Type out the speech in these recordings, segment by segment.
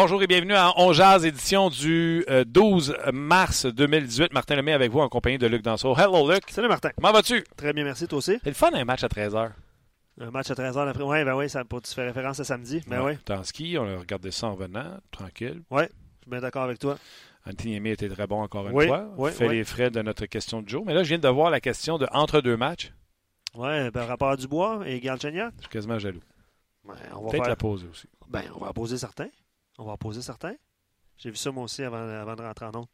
Bonjour et bienvenue à On Jazz, édition du euh, 12 mars 2018. Martin Lemay avec vous en compagnie de Luc Danseau. Hello Luc. Salut Martin. Comment vas-tu? Très bien, merci, toi aussi. C'est le fun un match à 13h. Un match à 13h l'après. Oui, ben oui, ça, pour, tu fais référence à samedi. Ben en ski, on a regardé ça en venant, tranquille. Oui, je suis bien d'accord avec toi. Anthony Aimé était très bon encore une Oui, fois. oui, fait oui. les frais de notre question de jour. Mais là, je viens de voir la question de entre deux matchs. Oui, ben, rapport à Dubois et Galchenyuk. Je suis quasiment jaloux. Ben, on va Peut-être faire- la poser aussi. Ben, on va poser certains. On va en poser certains. J'ai vu ça moi aussi avant, avant de rentrer en onde.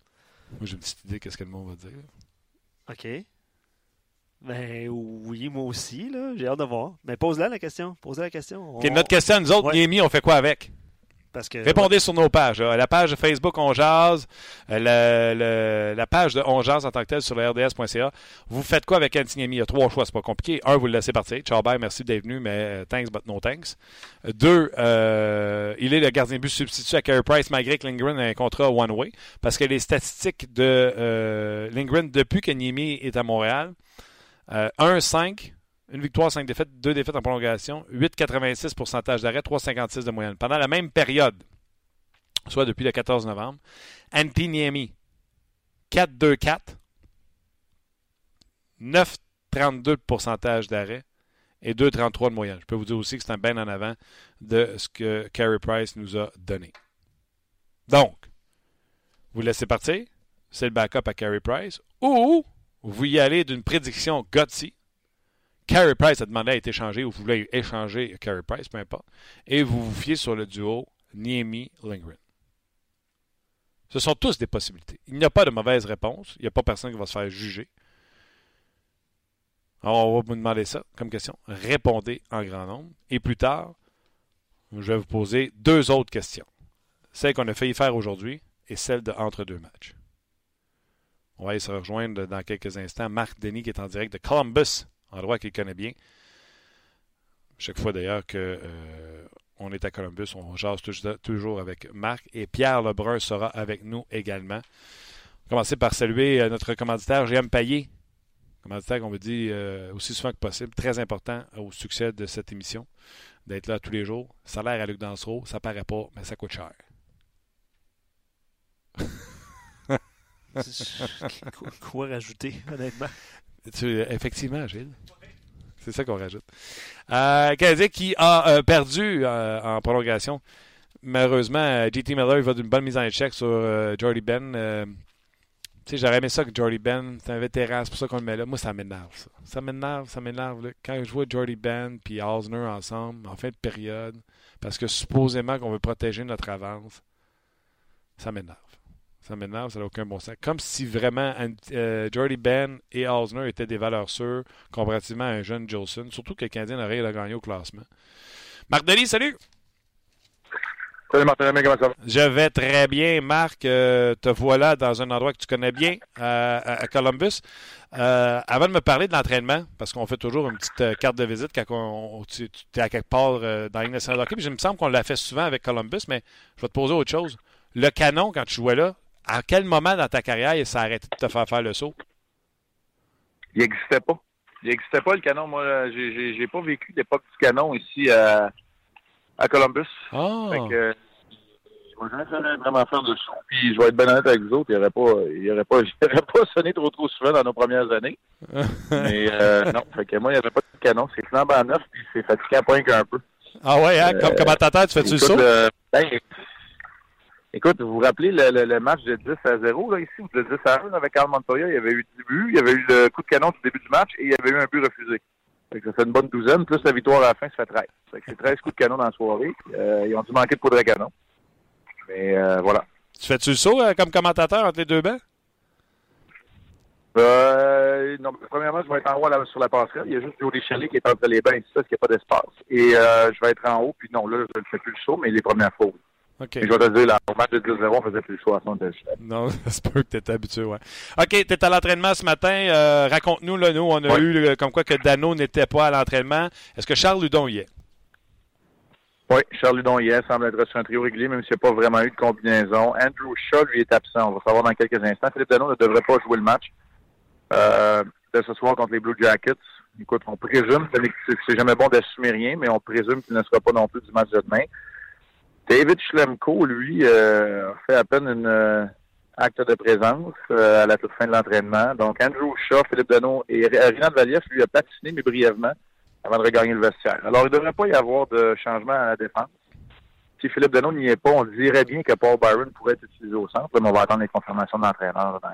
Moi, j'ai une petite idée qu'est-ce que le monde va dire? OK. Ben oui, moi aussi, là. J'ai hâte de voir. Mais pose-la la question. Pose-la la question. OK, On- notre question à nous autres, Ouais. On fait quoi avec? Parce que, Répondez sur nos pages. là. La page Facebook On euh, le- la page de On en tant que telle sur RDS.ca. Vous faites quoi avec Antiniemi? Il y a trois choix, c'est pas compliqué. Un, vous le laissez partir. Ciao, bye, merci d'être venu, mais euh, thanks, but no thanks. Euh, Deux, il est le gardien de but substitut à Carey Price malgré que Lindgren a un contrat one-way. Parce que les statistiques de euh, depuis que Niemi est à Montréal, euh, 1-5, une victoire, 5 défaites, 2 défaites en prolongation, 8,86 pourcentage d'arrêt, 3,56 de moyenne. Pendant la même période, soit depuis le 14 novembre, Antiniemi, 4-2-4, 9,32 de pourcentage d'arrêt et 2,33 de moyenne. Je peux vous dire aussi que c'est un bien en avant de ce que Carey Price nous a donné. Donc, vous laissez partir, c'est le backup à Carey Price, ou vous y allez d'une prédiction gutsy, Carey Price a demandé à être échangé ou vous voulez échanger Carey Price, peu importe. Et vous vous fiez sur le duo Niemi-Lindgren. Ce sont tous des possibilités. Il n'y a pas de mauvaise réponse. Il n'y a pas personne qui va se faire juger. Alors, on va vous demander ça comme question. Répondez en grand nombre. Et plus tard, je vais vous poser deux autres questions. Celle qu'on a failli faire aujourd'hui et celle de entre deux matchs. On va aller se rejoindre dans quelques instants. Marc Denis qui est en direct de Columbus, endroit qu'il connaît bien. Chaque fois d'ailleurs que euh, on est à Columbus, on jase tou- toujours avec Marc et Pierre Lebrun sera avec nous également. Commencer par saluer euh, notre commanditaire GM Payet, commanditaire qu'on vous dit euh, aussi souvent que possible, très important au succès de cette émission, d'être là tous les jours. Salaire à Luc Dansereau, ça paraît pas, mais ça coûte cher. quoi rajouter, honnêtement? Tu- effectivement, Gilles. C'est ça qu'on rajoute. Euh, Canadien qui a euh, perdu euh, en prolongation. Malheureusement, euh, JT Miller il va d'une bonne mise en échec sur Jordy Ben. J'aurais aimé ça que Jordy Ben, c'est un vétéran, c'est pour ça qu'on le met là. Moi, ça m'énerve, ça. Ça m'énerve, ça m'énerve. Quand je vois Jordy Ben puis Osner ensemble en fin de période, parce que supposément qu'on veut protéger notre avance, ça m'énerve. Ça m'énerve, ça n'a aucun bon sens. Comme si vraiment euh, Jordy Ben et Osner étaient des valeurs sûres comparativement à un jeune Jolson. Surtout que le Canadien aurait rien à gagner au classement. Marc Denis, salut! Salut Martin comment ça va? Je vais très bien, Marc. Euh, te voilà dans un endroit que tu connais bien, à, Columbus. Euh, avant de me parler de l'entraînement, parce qu'on fait toujours une petite euh, carte de visite quand on, on- tu es à quelque part dans Ligue nationale de hockey, puis il me semble qu'on l'a fait souvent avec Columbus, mais je vais te poser autre chose. Le canon, quand tu jouais là, à quel moment dans ta carrière ça a arrêté de te faire faire le saut? Il n'existait pas. Il n'existait pas le canon. Moi, j'ai- j'ai pas vécu l'époque du canon ici à, à Columbus. Ah! Fait que, il va jamais vraiment faire de show. Puis je vais être bien honnête avec vous autres, il n'aurait pas, il aurait pas, il aurait pas sonné trop trop souvent dans nos premières années. Mais euh, non, fait que moi, il n'y avait pas de canon. C'est flambant neuf, puis c'est fatigué à point qu'un peu. Ah ouais, hein? Comme Euh, commentateur, tu fais-tu le saut? euh, ben, écoute, vous vous rappelez le, le- le match de 10 à 0, là, ici, ou de 10 à 1 avec Carl Montoya, il y avait eu 10 buts, il y avait eu le coup de canon du début du match et il y avait eu un but refusé. Fait que ça fait une bonne douzaine, plus la victoire à la fin, ça fait 13. Fait que c'est 13 coups de canon dans la soirée. Euh, ils ont dû manquer de poudre à canon. Mais euh, voilà. Tu fais-tu le saut euh, comme commentateur entre les deux bancs? Euh, non, premièrement, je vais être en haut là, sur la passerelle. Il y a juste Jody Shelley qui est entre les bains, c'est ça, parce qu'il n'y a pas d'espace. Et euh, je vais être en haut, puis non, là, je ne fais plus le saut, mais les premières fois. Je vais te dire, là, au match de 10-0, on faisait plus le saut à son Non, ça se peut que tu étais habitué, ouais. OK, tu es à l'entraînement ce matin. Euh, Raconte-nous, là, nous, on a eu euh, comme quoi que Dano n'était pas à l'entraînement. Est-ce que Charles Ludon y est? Oui, Charles Ludon hier semble être sur un trio régulier, même s'il n'y a pas vraiment eu de combinaison. Andrew Shaw, lui, est absent. On va savoir dans quelques instants. Philippe Dano ne devrait pas jouer le match euh, de ce soir contre les Blue Jackets. Écoute, on présume, c'est jamais bon d'assumer rien, mais on présume qu'il ne sera pas non plus du match de demain. David Schlemko, lui, euh, fait à peine une euh, acte de présence euh, à la toute fin de l'entraînement. Donc, Andrew Shaw, Philippe Dano et Rinald Valiev, lui, a patiné, mais brièvement, avant de regagner le vestiaire. Alors, il ne devrait pas y avoir de changement à la défense. Si Philippe Dano n'y est pas, on dirait bien que Paul Byron pourrait être utilisé au centre, mais on va attendre les confirmations de l'entraîneur dans,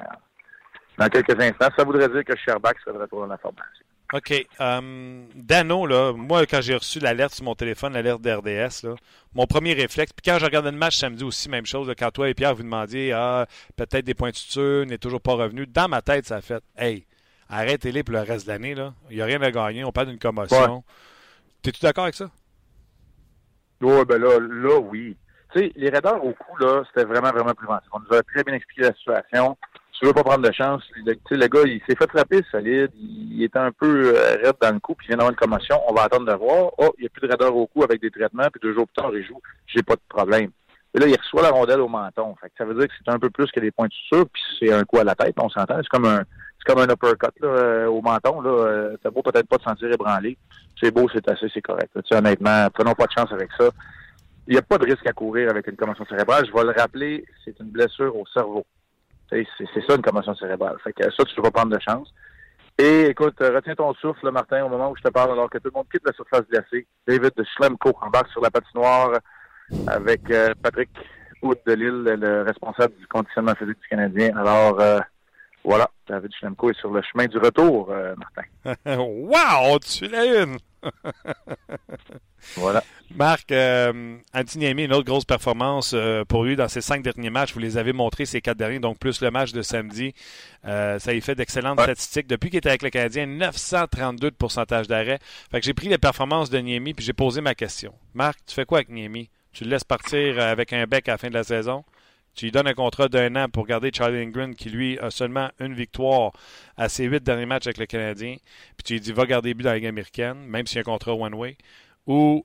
dans quelques instants. Ça voudrait dire que Sherbach serait de retour dans la formation. OK. euh, Dano, là, moi, quand j'ai reçu l'alerte sur mon téléphone, l'alerte d'RDS, là, mon premier réflexe, puis quand je regardais le match samedi aussi, même chose, là, quand toi et Pierre vous demandiez ah, peut-être des points de suture, n'est toujours pas revenu, dans ma tête, ça a fait Hey, arrêtez-les pour le reste de l'année, là. Il n'y a rien à gagner, on parle d'une commotion. T'es-tu d'accord avec ça? Oui, ben là, là, oui. Tu sais, les raideurs au coup, là, c'était vraiment, vraiment préventif. On nous a très bien expliqué la situation. Tu veux pas prendre de chance. Le, le gars, il s'est fait frapper solide. Il était un peu euh, raide dans le coup, puis il vient d'avoir une commotion. On va attendre de voir. Oh, il n'y a plus de raideurs au cou avec des traitements, puis deux jours plus tard, il joue. J'ai pas de problème. Et là, il reçoit la rondelle au menton. Fait que ça veut dire que c'est un peu plus que des points de suture, puis c'est un coup à la tête, on s'entend. C'est comme un c'est comme un uppercut là, euh, au menton. Là. Euh, T'as beau peut-être pas te sentir ébranlé. C'est beau, c'est assez, c'est correct. Tu sais, honnêtement, prenons pas de chance avec ça. Il n'y a pas de risque à courir avec une commotion cérébrale. Je vais le rappeler, c'est une blessure au cerveau. C'est ça une commotion cérébrale. Fait que ça, tu ne vas prendre de chance. Et écoute, euh, retiens ton souffle, Martin, au moment où je te parle, alors que tout le monde quitte la surface glacée. David de Schlemko embarque sur la patinoire avec euh, Patrick Hood de Lille, le responsable du conditionnement physique du Canadien. Alors, euh, voilà, David Schlemko est sur le chemin du retour, euh, Martin. wow! Tu l'as une! Voilà. Marc, euh, Antiniemi, une autre grosse performance euh, pour lui dans ses cinq derniers matchs. Vous les avez montrés ces quatre derniers, donc plus le match de samedi. Euh, ça y fait d'excellentes Ouais. statistiques. Depuis qu'il était avec le Canadien, 932 de pourcentage d'arrêt. Fait que j'ai pris les performances de Niemi puis j'ai posé ma question. Marc, tu fais quoi avec Niemi? Tu le laisses partir avec un bec à la fin de la saison? Tu lui donnes un contrat d'un an pour garder Charlie Lindgren, qui lui a seulement une victoire à ses huit derniers matchs avec le Canadien. Puis tu lui dis, va garder but dans la Ligue américaine, même s'il y a un contrat one-way. Ou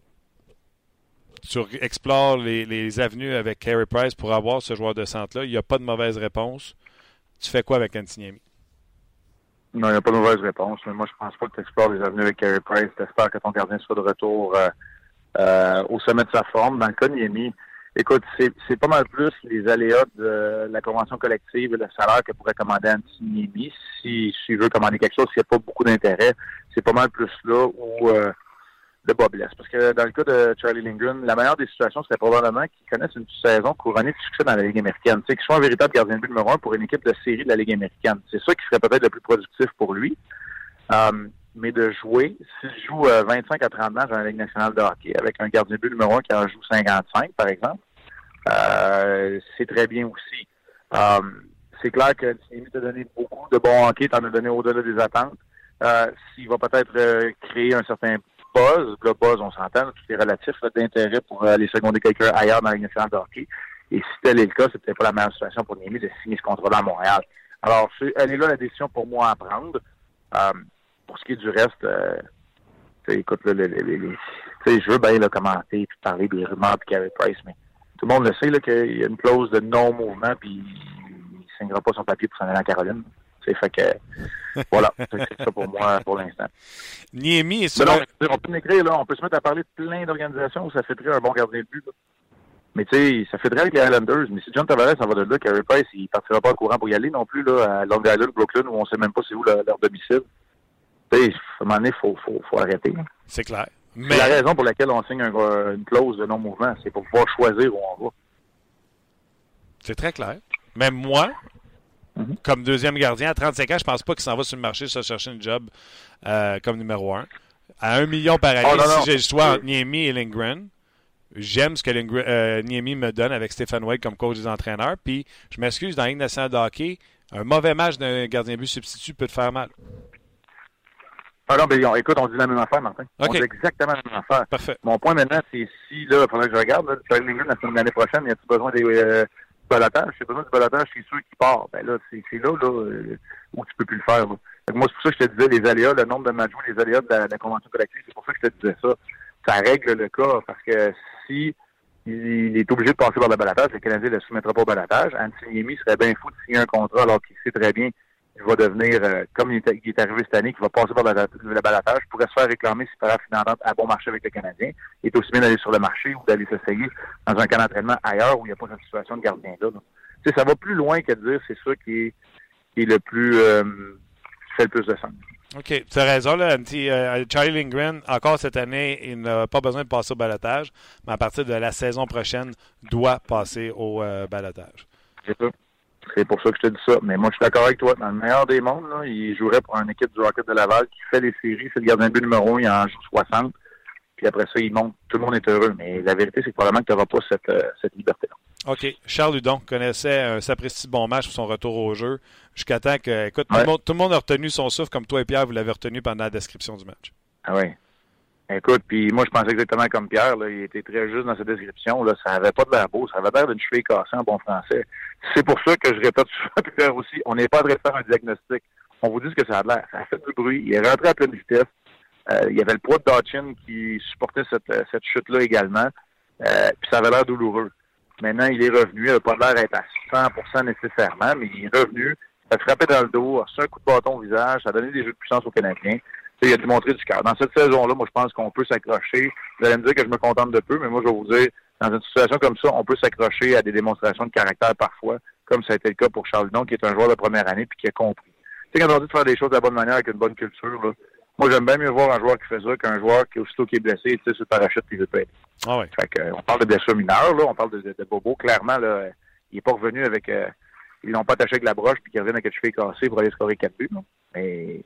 tu explores les, avenues avec Carey Price pour avoir ce joueur de centre-là. Il n'y a pas de mauvaise réponse. Tu fais quoi avec Antiniemi? Non, il n'y a pas de mauvaise réponse, mais moi, je pense pas que tu explores les avenues avec Carey Price. T'espères que ton gardien soit de retour euh, euh, au sommet de sa forme. Dans le cas de Niemi, écoute, c'est pas mal plus les aléas de la convention collective et le salaire que pourrait commander Antiniemi. Si s'il veut commander quelque chose, s'il n'y a pas beaucoup d'intérêt, c'est pas mal plus là où euh, le bas blesse. Parce que dans le cas de Charlie Lindgren, la meilleure des situations serait probablement qu'il connaisse une saison couronnée de succès dans la Ligue américaine. Tu sais, qu'il soit un véritable gardien de but numéro un pour une équipe de série de la Ligue américaine. C'est ça qui serait peut-être le plus productif pour lui. Um, mais de jouer, s'il joue euh, 25 à 30 matchs dans la Ligue nationale de hockey avec un gardien de but numéro un qui en joue 55, par exemple, euh, c'est très bien aussi. Um, c'est clair que Thierry t'a donné beaucoup de bon hockey, t'en as donné au-delà des attentes. Euh, S'il va peut-être euh, créer un certain buzz, le buzz, on s'entend, tout est relatif, d'intérêt pour aller seconder quelqu'un ailleurs dans nationale de hockey. Et si tel est le cas, c'est peut-être pas la meilleure situation pour Niemi de signer ce contrat-là à Montréal. Alors, elle est là la décision pour moi à prendre. Euh, pour ce qui est du reste, euh, écoute, là, les, les, les- je veux bien là, commenter puis parler des rumeurs puis Carey Price, mais tout le monde le sait là, qu'il y a une clause de non-mouvement puis il ne signera pas son papier pour s'en aller en Caroline. Fait que voilà, c'est ça pour moi pour l'instant. Niemi est sur non, on peut m'écrire, là, on peut se mettre à parler de plein d'organisations où ça fait très un bon gardien de but. là. Mais tu sais, ça fait très avec les Islanders. Mais si John Tavares ça va de là, Carey Price, il partira pas au courant pour y aller non plus, là, à Long Island, Brooklyn, où on sait même pas c'est où leur, leur domicile. Tu sais, à un moment donné, faut, faut, faut arrêter. C'est clair. C'est Mais la raison pour laquelle on signe un- une clause de non-mouvement. C'est pour pouvoir choisir où on va. c'est très clair. Même moi, Mhm. comme deuxième gardien, à 35 ans, je pense pas qu'il s'en va sur le marché se chercher une job euh, comme numéro un. À un million par année, Oh, non, non. si j'ai le choix entre Niemi et Lindgren, j'aime ce que Lindgren- euh, Niemi me donne avec Stephen Wade comme coach des entraîneurs. Puis, je m'excuse, dans la Ligue nationale de hockey, un mauvais match d'un gardien but substitut peut te faire mal. Ah non, mais on- écoute, on dit la même affaire, Martin. On dit exactement la même affaire. Parfait. Mon point maintenant, c'est si, là, il faudrait que je regarde, là, semaine- l'année prochaine, y a-t-il besoin des euh, du balotage? Si y a besoin du balotage, c'est sûr qu'il part. Ben là, c'est c'est là, là, euh, où tu peux plus le faire. là. Moi, c'est pour ça que je te disais, les aléas, le nombre de matchs les aléas de la, de la convention collective, c'est pour ça que je te disais ça. Ça règle le cas, parce que si il est obligé de passer par le balotage, le Canadien ne le soumettra pas au balotage. Antiniemi serait bien fou de signer un contrat alors qu'il sait très bien qu'il va devenir, euh, comme il est, il est arrivé cette année, qu'il va passer par le, balotage, pourrait se faire réclamer si par la finale à bon marché avec le Canadien. Il est aussi bien d'aller sur le marché ou d'aller s'essayer dans un camp d'entraînement ailleurs où il n'y a pas cette situation de gardien-là. là. Tu sais, ça va plus loin que de dire c'est ça qui est, qui est le plus euh, qui fait le plus de sens. OK. Tu as raison, là. Euh, Charlie Lindgren, encore cette année, il n'a pas besoin de passer au balotage, mais à partir de la saison prochaine, doit passer au euh, balotage. C'est ça. C'est pour ça que je te dis ça. Mais moi, je suis d'accord avec toi. Dans le meilleur des mondes, là, il jouerait pour une équipe du Rocket de Laval qui fait les séries. C'est le gardien de but numéro un. Il en joue 60. Puis après ça, il monte. Tout le monde est heureux. Mais la vérité, c'est que probablement que tu n'auras pas cette, euh, cette liberté-là. OK. Charles Hudon connaissait un sapristi bon match pour son retour au jeu, jusqu'à temps que, écoute, tout, le monde, tout le monde a retenu son souffle, comme toi et Pierre, vous l'avez retenu pendant la description du match. Ah oui. Écoute, puis moi, je pensais exactement comme Pierre. Là, il était très juste dans sa description. Là, ça avait pas de l'air beau. Ça avait l'air d'une cheville cassée en bon français. C'est pour ça que je répète souvent, Pierre aussi, on n'est pas en train de faire un diagnostic. On vous dit ce que ça a l'air. Ça a fait du bruit. Il est rentré à pleine vitesse. Euh, il y avait le poids de Dodgen qui supportait cette, euh, cette chute-là également. Euh, puis ça avait l'air douloureux. Maintenant, il est revenu. Il n'a pas l'air d'être à 100% nécessairement, mais il est revenu. Ça a frappé dans le dos, a un coup de bâton au visage. Ça a donné des jeux de puissance aux Canadiens. Il a démontré du cœur. Dans cette saison-là, moi, je pense qu'on peut s'accrocher. Vous allez me dire que je me contente de peu, mais moi, je vais vous dire, dans une situation comme ça, on peut s'accrocher à des démonstrations de caractère parfois, comme ça a été le cas pour Charles Lidon, qui est un joueur de première année puis qui a compris. Tu sais, quand on dit de faire des choses de la bonne manière avec une bonne culture, là, moi, j'aime bien mieux voir un joueur qui fait ça qu'un joueur qui, aussitôt qui est blessé, tu sais, sur le parachute puis il veut pas. Ah ouais. Fait que, euh, on parle de blessures mineures, là, on parle de, de, de Bobo. Clairement, là, il est pas revenu avec. euh, ils l'ont pas attaché avec la broche puis qu'il revient avec une cheville cassée pour aller scorer quatre buts. là. Mais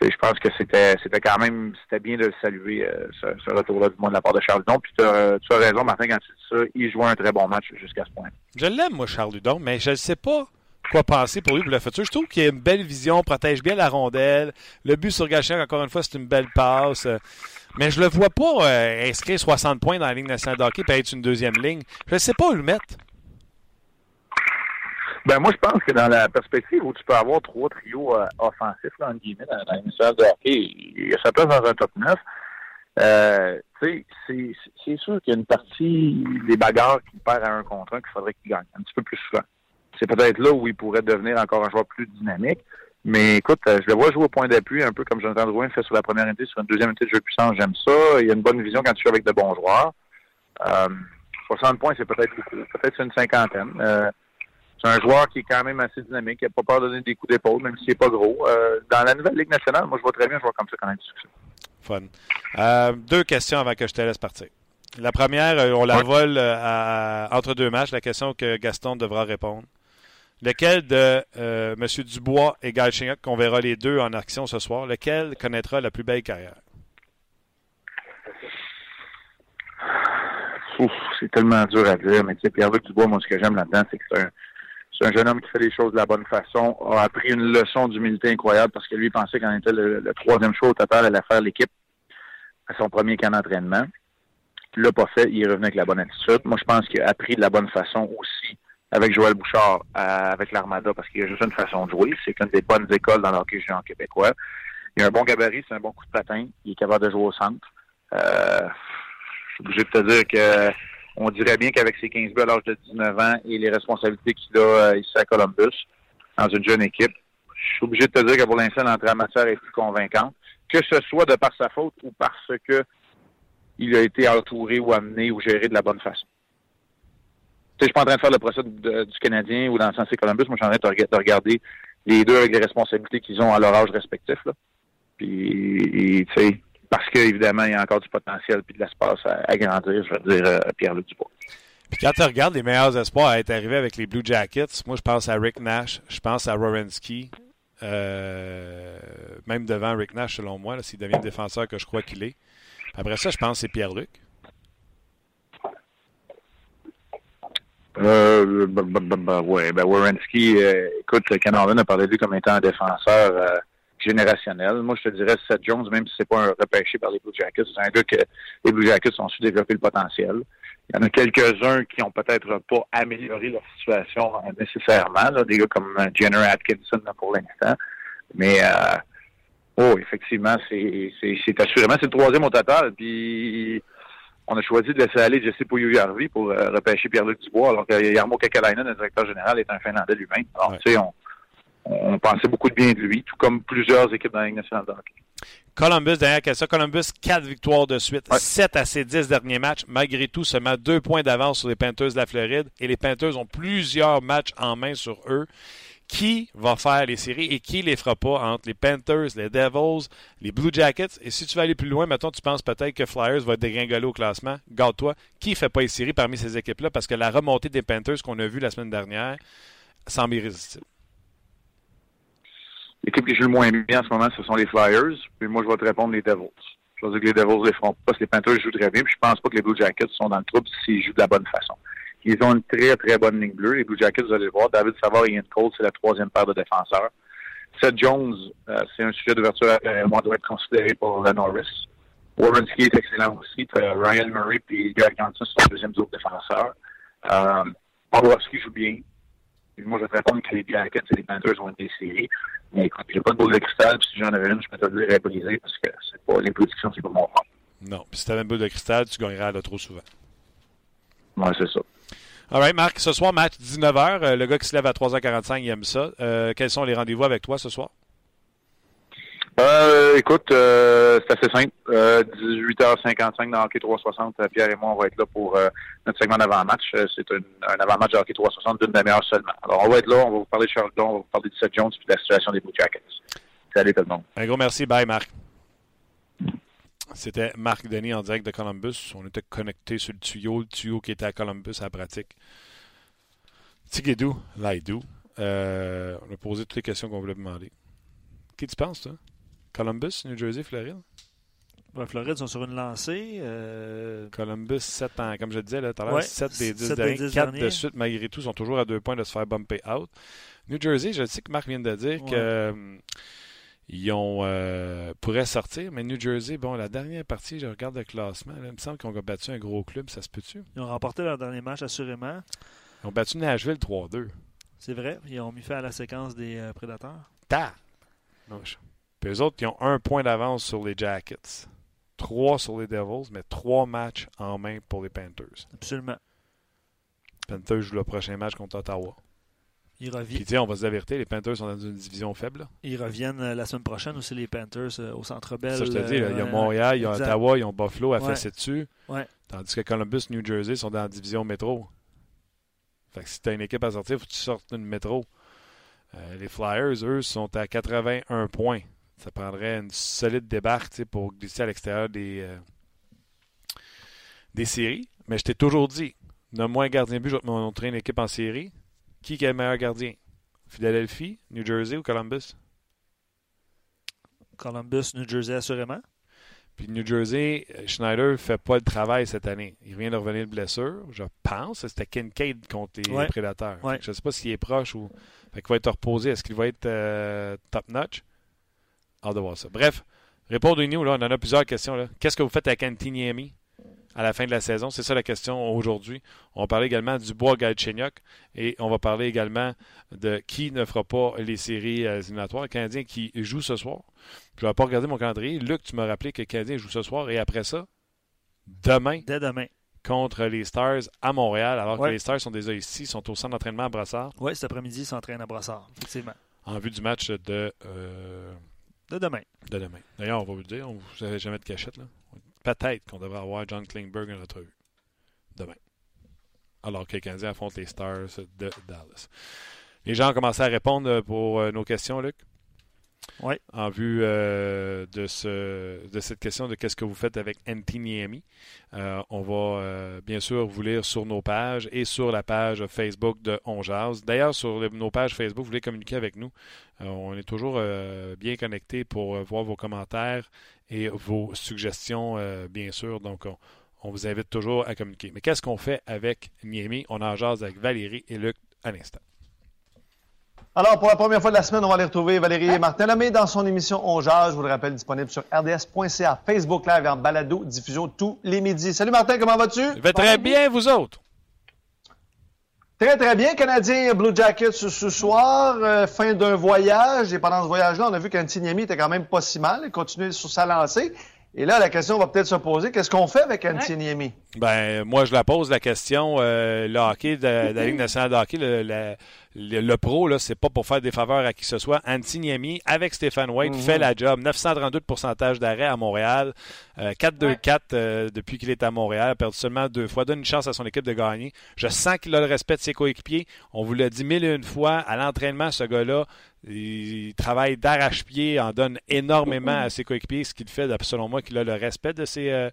je pense que c'était c'était quand même c'était bien de le saluer euh, ce, retour-là du moins de la part de Charles Puis tu as, as raison, Martin, quand tu dis ça, il jouait un très bon match jusqu'à ce point. Je l'aime, moi, Charles Hudon, mais je ne sais pas quoi penser pour lui pour le futur. Je trouve qu'il a une belle vision, protège bien la rondelle. Le but sur Gachin, encore une fois, c'est une belle passe. Mais je le vois pas euh, inscrire 60 points dans la ligne nationale de hockey et être une deuxième ligne. Je ne sais pas où le mettre. Ben moi, je pense que dans la perspective où tu peux avoir trois trios euh, offensifs, là, en guillemets, dans, dans de hockey, il y a sa place dans un top 9. Euh, c'est, c'est sûr qu'il y a une partie des bagarres qui perd à un contre un qu'il faudrait qu'il gagne un petit peu plus souvent. C'est peut-être là où il pourrait devenir encore un joueur plus dynamique. Mais écoute, euh, je le vois jouer au point d'appui, un peu comme Jonathan Drouin fait sur la première unité, sur une deuxième unité de jeu de puissance, j'aime ça. Il y a une bonne vision quand tu joues avec de bons joueurs. Euh, 60 points, c'est peut-être beaucoup. Peut-être une cinquantaine. Euh, c'est un joueur qui est quand même assez dynamique, qui n'a pas peur de donner des coups d'épaule, même s'il n'est pas gros. Euh, dans la nouvelle Ligue nationale, moi, je vois très bien un joueur comme ça connaître du succès. Fun. Euh, deux questions avant que je te laisse partir. La première, euh, on la Ouais. vole à- entre deux matchs, la question que Gaston devra répondre. Lequel de euh, M. Dubois et Galchenyuk, qu'on verra les deux en action ce soir, lequel connaîtra la plus belle carrière? C'est tellement dur à dire, mais tu sais, Pierre-Luc Dubois, moi, ce que j'aime là-dedans, c'est que c'est un, un jeune homme qui fait les choses de la bonne façon, a appris une leçon d'humilité incroyable parce que lui, pensait qu'on était le, troisième choix au total à la faire l'équipe à son premier camp d'entraînement. Il l'a pas fait, il est revenu avec la bonne attitude. Moi, je pense qu'il a appris de la bonne façon aussi avec Joël Bouchard, avec l'Armada, parce qu'il a juste une façon de jouer. C'est une des bonnes écoles dans le hockey géant québécois. Il a un bon gabarit, c'est un bon coup de patin. Il est capable de jouer au centre. Euh, je suis obligé de te dire que on dirait bien qu'avec ses 15 buts à l'âge de 19 ans et les responsabilités qu'il a euh, ici à Columbus, dans une jeune équipe, je suis obligé de te dire que pour l'instant, l'entrée en matière est plus convaincante. Que ce soit de par sa faute ou parce que il a été entouré ou amené ou géré de la bonne façon. je suis pas en train de faire le procès du Canadien ou dans le sens Columbus. Moi, je suis en train de, rega- de regarder les deux avec les responsabilités qu'ils ont à leur âge respectif. Là. Puis, tu sais, parce qu'évidemment, il y a encore du potentiel puis de l'espace à, à grandir, je veux dire, euh, Pierre-Luc Dubois. Puis quand tu regardes les meilleurs espoirs à être arrivés avec les Blue Jackets, moi je pense à Rick Nash, je pense à Rorensky, euh, même devant Rick Nash selon moi, s'il devient le défenseur que je crois qu'il est. Après ça, je pense que c'est Pierre-Luc. Euh, ouais, ben Warrenski, euh, écoute, Ken Harlan a parlé de lui comme étant un défenseur générationnel. Moi, je te dirais Seth Jones, même si c'est pas un repêché par les Blue Jackets, c'est un gars que les Blue Jackets ont su développer le potentiel. Il y en a quelques-uns qui ont peut-être pas amélioré leur situation nécessairement, là, des gars comme euh, Jenner Atkinson là, pour l'instant. Mais euh, oh, effectivement, c'est assurément c'est le troisième au total. Puis on a choisi de laisser aller Jesse Pouillou-Harvey pour euh, repêcher Pierre-Luc Dubois, alors que Yarmo Kekalainen, le directeur général, est un Finlandais lui-même. Alors, Ouais. tu sais, on, on pensait beaucoup de bien de lui, tout comme plusieurs équipes dans la Ligue nationale de hockey. Columbus, dernière question. Columbus, 4 victoires de suite, Ouais. 7 à ses 10 derniers matchs. Malgré tout, seulement 2 points d'avance sur les Panthers de la Floride. Et les Panthers ont plusieurs matchs en main sur eux. Qui va faire les séries et qui les fera pas entre les Panthers, les Devils, les Blue Jackets? Et si tu vas aller plus loin, maintenant tu penses peut-être que Flyers va dégringoler au classement. Garde-toi. Qui fait pas les séries parmi ces équipes-là? Parce que la remontée des Panthers qu'on a vue la semaine dernière semble irrésistible. L'équipe qui joue le moins bien en ce moment, ce sont les Flyers. Puis moi, je vais te répondre les Devils. Je vais dire que les Devils les feront pas les Panthers jouent très bien. Puis je pense pas que les Blue Jackets sont dans le trouble s'ils jouent de la bonne façon. Ils ont une très, très bonne ligne bleue. Les Blue Jackets, vous allez le voir, David Savard et Ian Cole, c'est la troisième paire de défenseurs. Seth Jones, euh, c'est un sujet d'ouverture à moi doit être considéré pour la Norris. Warrenski est excellent aussi. Ryan Murray puis Greg Johnson sont les deuxième duo de défenseurs. Euh, Pawlowski joue bien. Moi, je vais te répondre que les Jackets et les Panthers ont été séries. Mais écoute, j'ai pas de boule de cristal, puis si j'en avais une, je peux te le dire à briser parce que c'est pas les prédictions, c'est pas mon fort. Non. Puis si tu avais une boule de cristal, tu gagnerais là trop souvent. Ouais, c'est ça. All right, Marc, ce soir, match 19h. Euh, le gars qui se lève à 3h45, il aime ça. Euh, quels sont les rendez-vous avec toi ce soir? Euh, écoute, euh, c'est assez simple. Euh, 18h55 dans Hockey 360. Euh, Pierre et moi, on va être là pour euh, notre segment d'avant-match. Euh, c'est un, avant-match de Hockey 360 d'une demi-heure seulement. Alors, on va être là, on va vous parler de Charlton, on va vous parler de Seth Jones puis de la situation des Blue Jackets. Salut tout le monde. Un gros merci. Bye, Marc. C'était Marc Denis en direct de Columbus. On était connecté sur le tuyau, le tuyau qui était à Columbus à la pratique. Tigedou, Laidou. Euh, on a posé toutes les questions qu'on voulait demander. Qui tu penses, toi? Columbus, New Jersey, Floride? La Floride sont sur une lancée. euh, Columbus, 7 ans, comme je disais, tout à l'heure, Ouais, 7 des 10 sept des derniers, 10 4 de suite, malgré tout, sont toujours à deux points de se faire bumper out. New Jersey, je sais que Marc vient de dire Ouais. que euh, ils ont euh, pourraient sortir, mais New Jersey, bon, la dernière partie, je regarde le classement, là, il me semble qu'ils ont battu un gros club, ça se peut-tu? ils ont remporté leur dernier match, assurément. Ils ont battu Nashville 3-2. C'est vrai. Ils ont mis fin à la séquence des euh, prédateurs. Ta! Non, je- Puis eux autres, ils ont un point d'avance sur les Jackets. Trois sur les Devils, mais trois matchs en main pour les Panthers. Absolument. Panthers jouent le prochain match contre Ottawa. Ils, Puis, revi- tu sais, on va se vérité, les Panthers sont dans une division faible. là. ils reviennent euh, la semaine prochaine aussi, les Panthers, euh, au Centre Bell. Ça, je te dis, il y a euh, Montréal, il y a. Ottawa, ils ont Buffalo à Ouais. fesser dessus. Ouais. Tandis que Columbus, New Jersey sont dans la division métro. Fait que si tu as une équipe à sortir, il faut que tu sortes une métro. Les Flyers, eux, sont à 81 points. Ça prendrait une solide débarque pour glisser à l'extérieur des, euh, des séries. Mais je t'ai toujours dit, nomme-moi un gardien but, je vais te montrer une équipe en série. Qui est le meilleur gardien? Philadelphie, New Jersey ou Columbus? Columbus, New Jersey, assurément. Puis New Jersey, euh, Schneider fait pas le travail cette année. Il vient de revenir de blessure, je pense. C'était Kincaid contre les Ouais. Prédateurs. Ouais. Je ne sais pas s'il est proche ou. Fait qu'il va être reposé. Est-ce qu'il va être euh, top-notch? Hâte de voir ça. Bref, répondez-nous. Là, on en a plusieurs questions. là. Qu'est-ce que vous faites avec Antiniemi à la fin de la saison? C'est ça la question aujourd'hui. On va parler également du bois Galchenyuk et on va parler également de qui ne fera pas les séries euh, éliminatoires. Le Canadien qui joue ce soir. Je vais pas regarder mon calendrier. Luc, tu m'as rappelé que le Canadien joue ce soir et après ça, demain, Dès demain. contre les Stars à Montréal, alors Ouais. que les Stars sont déjà ici, sont au centre d'entraînement à Brassard, Oui, cet après-midi, ils s'entraînent à Brossard. Effectivement. en vue du match de, euh, De demain. de demain. D'ailleurs, on va vous le dire, on vous avez jamais de cachette. là. Peut-être qu'on devrait avoir John Klingberg en entrevue. Demain. alors que les Canadiens affrontent les Stars de Dallas. Les gens ont commencé à répondre pour euh, nos questions, Luc? En vue euh, de, ce, de cette question de qu'est-ce que vous faites avec Antiniemi. Euh, on va euh, bien sûr vous lire sur nos pages et sur la page Facebook de On D'ailleurs, sur nos pages Facebook, vous voulez communiquer avec nous. on est toujours bien connectés pour voir vos commentaires et vos suggestions, bien sûr. Donc, on, on, vous invite toujours à communiquer. Mais qu'est-ce qu'on fait avec Niemi? On en jase avec Valérie et Luc à l'instant. Alors, pour la première fois de la semaine, on va aller retrouver Valérie et Martin Lamé dans son émission On Jage. Je vous le rappelle, disponible sur rds.ca, Facebook Live et en balado, diffusion tous les midis. Salut Martin, comment vas-tu? Je vais très bien, vous autres? Très, très bien. Canadien Blue Jackets ce, soir, euh, fin d'un voyage. Et pendant ce voyage-là, on a vu qu'Antiniemi était quand même pas si mal. Il continue sur sa lancée. Et là, la question va peut-être se poser, qu'est-ce qu'on fait avec Antiniemi? Ben, moi, je la pose la question. Euh, le hockey de, la Ligue nationale de hockey, le, le, pro, là, c'est pas pour faire des faveurs à qui que ce soit. Antiniemi, avec Stéphane White, fait mhm. la job. 932 de pourcentage d'arrêt à Montréal. 4-2-4 euh, euh, depuis qu'il est à Montréal. A perdu seulement deux fois. Donne une chance à son équipe de gagner. Je sens qu'il a le respect de ses coéquipiers. On vous l'a dit mille et une fois. À l'entraînement, ce gars-là, il travaille d'arrache-pied, en donne énormément à ses coéquipiers, ce qu'il fait, selon moi, qu'il a le respect de ses, euh,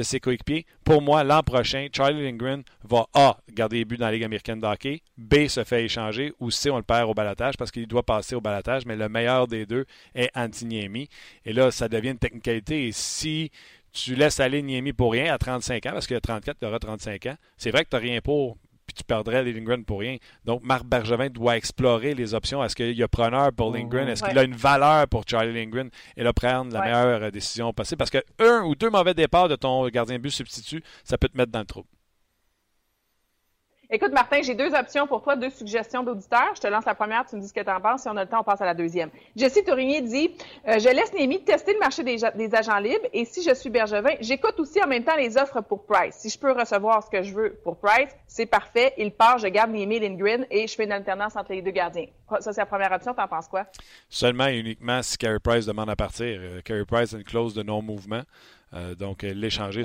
ses coéquipiers. Pour moi, l'an prochain, Charlie Lindgren va A. garder les buts dans la Ligue américaine de B. se fait échanger, ou C. on le perd au balatage parce qu'il doit passer au balatage, mais le meilleur des deux est Antiniemi. Et là, ça devient une technicalité. Et si tu laisses aller Niemi pour rien à 35 ans, parce qu'il a 34, il aura 35 ans, c'est vrai que tu n'as rien pour, tu perdrais Lindgren pour rien. Donc, Marc Bergevin doit explorer les options. Est-ce qu'il y a preneur pour Lindgren? Est-ce qu'il a une valeur pour Charlie Lindgren? Et là, prendre la meilleure décision possible. Parce que un ou deux mauvais départs de ton gardien de but substitut, ça peut te mettre dans le trou. Écoute, Martin, j'ai deux options pour toi, deux suggestions d'auditeurs. Je te lance la première, tu me dis ce que tu en penses. Si on a le temps, on passe à la deuxième. Jessie Tourigny dit euh, Je laisse Némi tester le marché des, agents libres et si je suis Bergevin, j'écoute aussi en même temps les offres pour Price. Si je peux recevoir ce que je veux pour Price, c'est parfait. Il part, je garde Némi Lindgren et je fais une alternance entre les deux gardiens. Ça, c'est la première option. T'en penses quoi? Seulement et uniquement si Carey Price demande à partir. Euh, Carey Price a une clause de non-mouvement. Euh, donc, l'échanger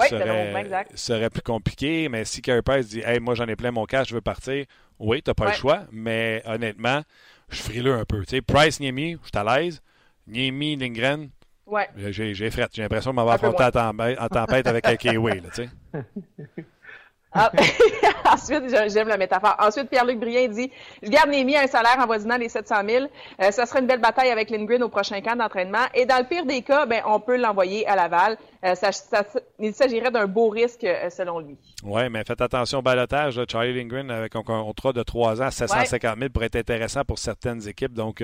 serait, plus compliqué. Mais si Carey Price dit Hey, moi, j'en ai plein mon cash, je veux partir, oui, tu n'as pas le choix. Mais honnêtement, je frileux un peu. Price, Niemi, je suis à l'aise. Niemi, Lindgren, ouais. j'ai, j'ai J'ai l'impression de m'avoir affronté en tempête avec un Kiwi. sais. Ah, ensuite, j'aime la métaphore. Ensuite, Pierre-Luc Brien dit Je garde Némi à un salaire avoisinant les 700 000. Euh, ça sera une belle bataille avec Lindgren au prochain camp d'entraînement. Et dans le pire des cas, ben, on peut l'envoyer à Laval. Euh, ça, il s'agirait d'un beau risque, euh, selon lui. Oui, mais faites attention au balotage. Charlie Lindgren, avec un contrat de 3 ans à 750 000, pourrait être intéressant pour certaines équipes. Donc,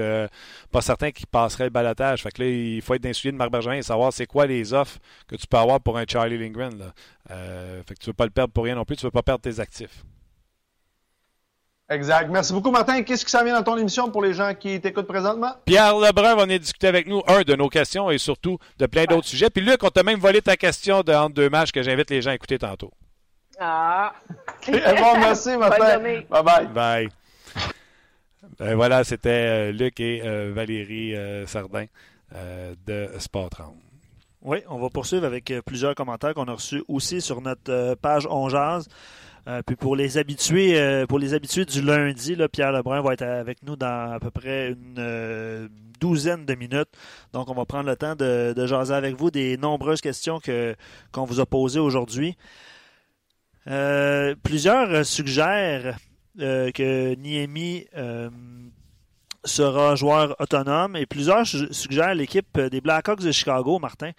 pas certain qu'il passerait le balotage. Fait que là, il faut être d'insuline de Marc Bergevin et savoir c'est quoi les offres que tu peux avoir pour un Charlie Lindgren. Là. fait que tu ne veux pas le perdre pour rien non plus. Tu ne veux pas perdre tes actifs. Exact. Merci beaucoup, Martin. Qu'est-ce qui s'en vient dans ton émission pour les gens qui t'écoutent présentement? Pierre Lebrun va venir discuter avec nous, un, de nos questions et surtout de plein d'autres sujets. Puis Luc, on t'a même volé ta question de entre deux matchs que j'invite les gens à écouter tantôt. Ah! bon, merci, Martin. Bye-bye. Bye. Ben voilà, c'était euh, Luc et euh, Valérie euh, Sardin de Sport 30. Oui, on va poursuivre avec plusieurs commentaires qu'on a reçus aussi sur notre page On euh, puis pour les habitués, euh, pour les habitués du lundi, Pierre Lebrun va être avec nous dans à peu près une euh, douzaine de minutes. Donc, on va prendre le temps de, de jaser avec vous des nombreuses questions que qu'on vous a posées aujourd'hui. plusieurs suggèrent que Niemi sera joueur autonome et plusieurs suggèrent l'équipe des Blackhawks de Chicago, Martin.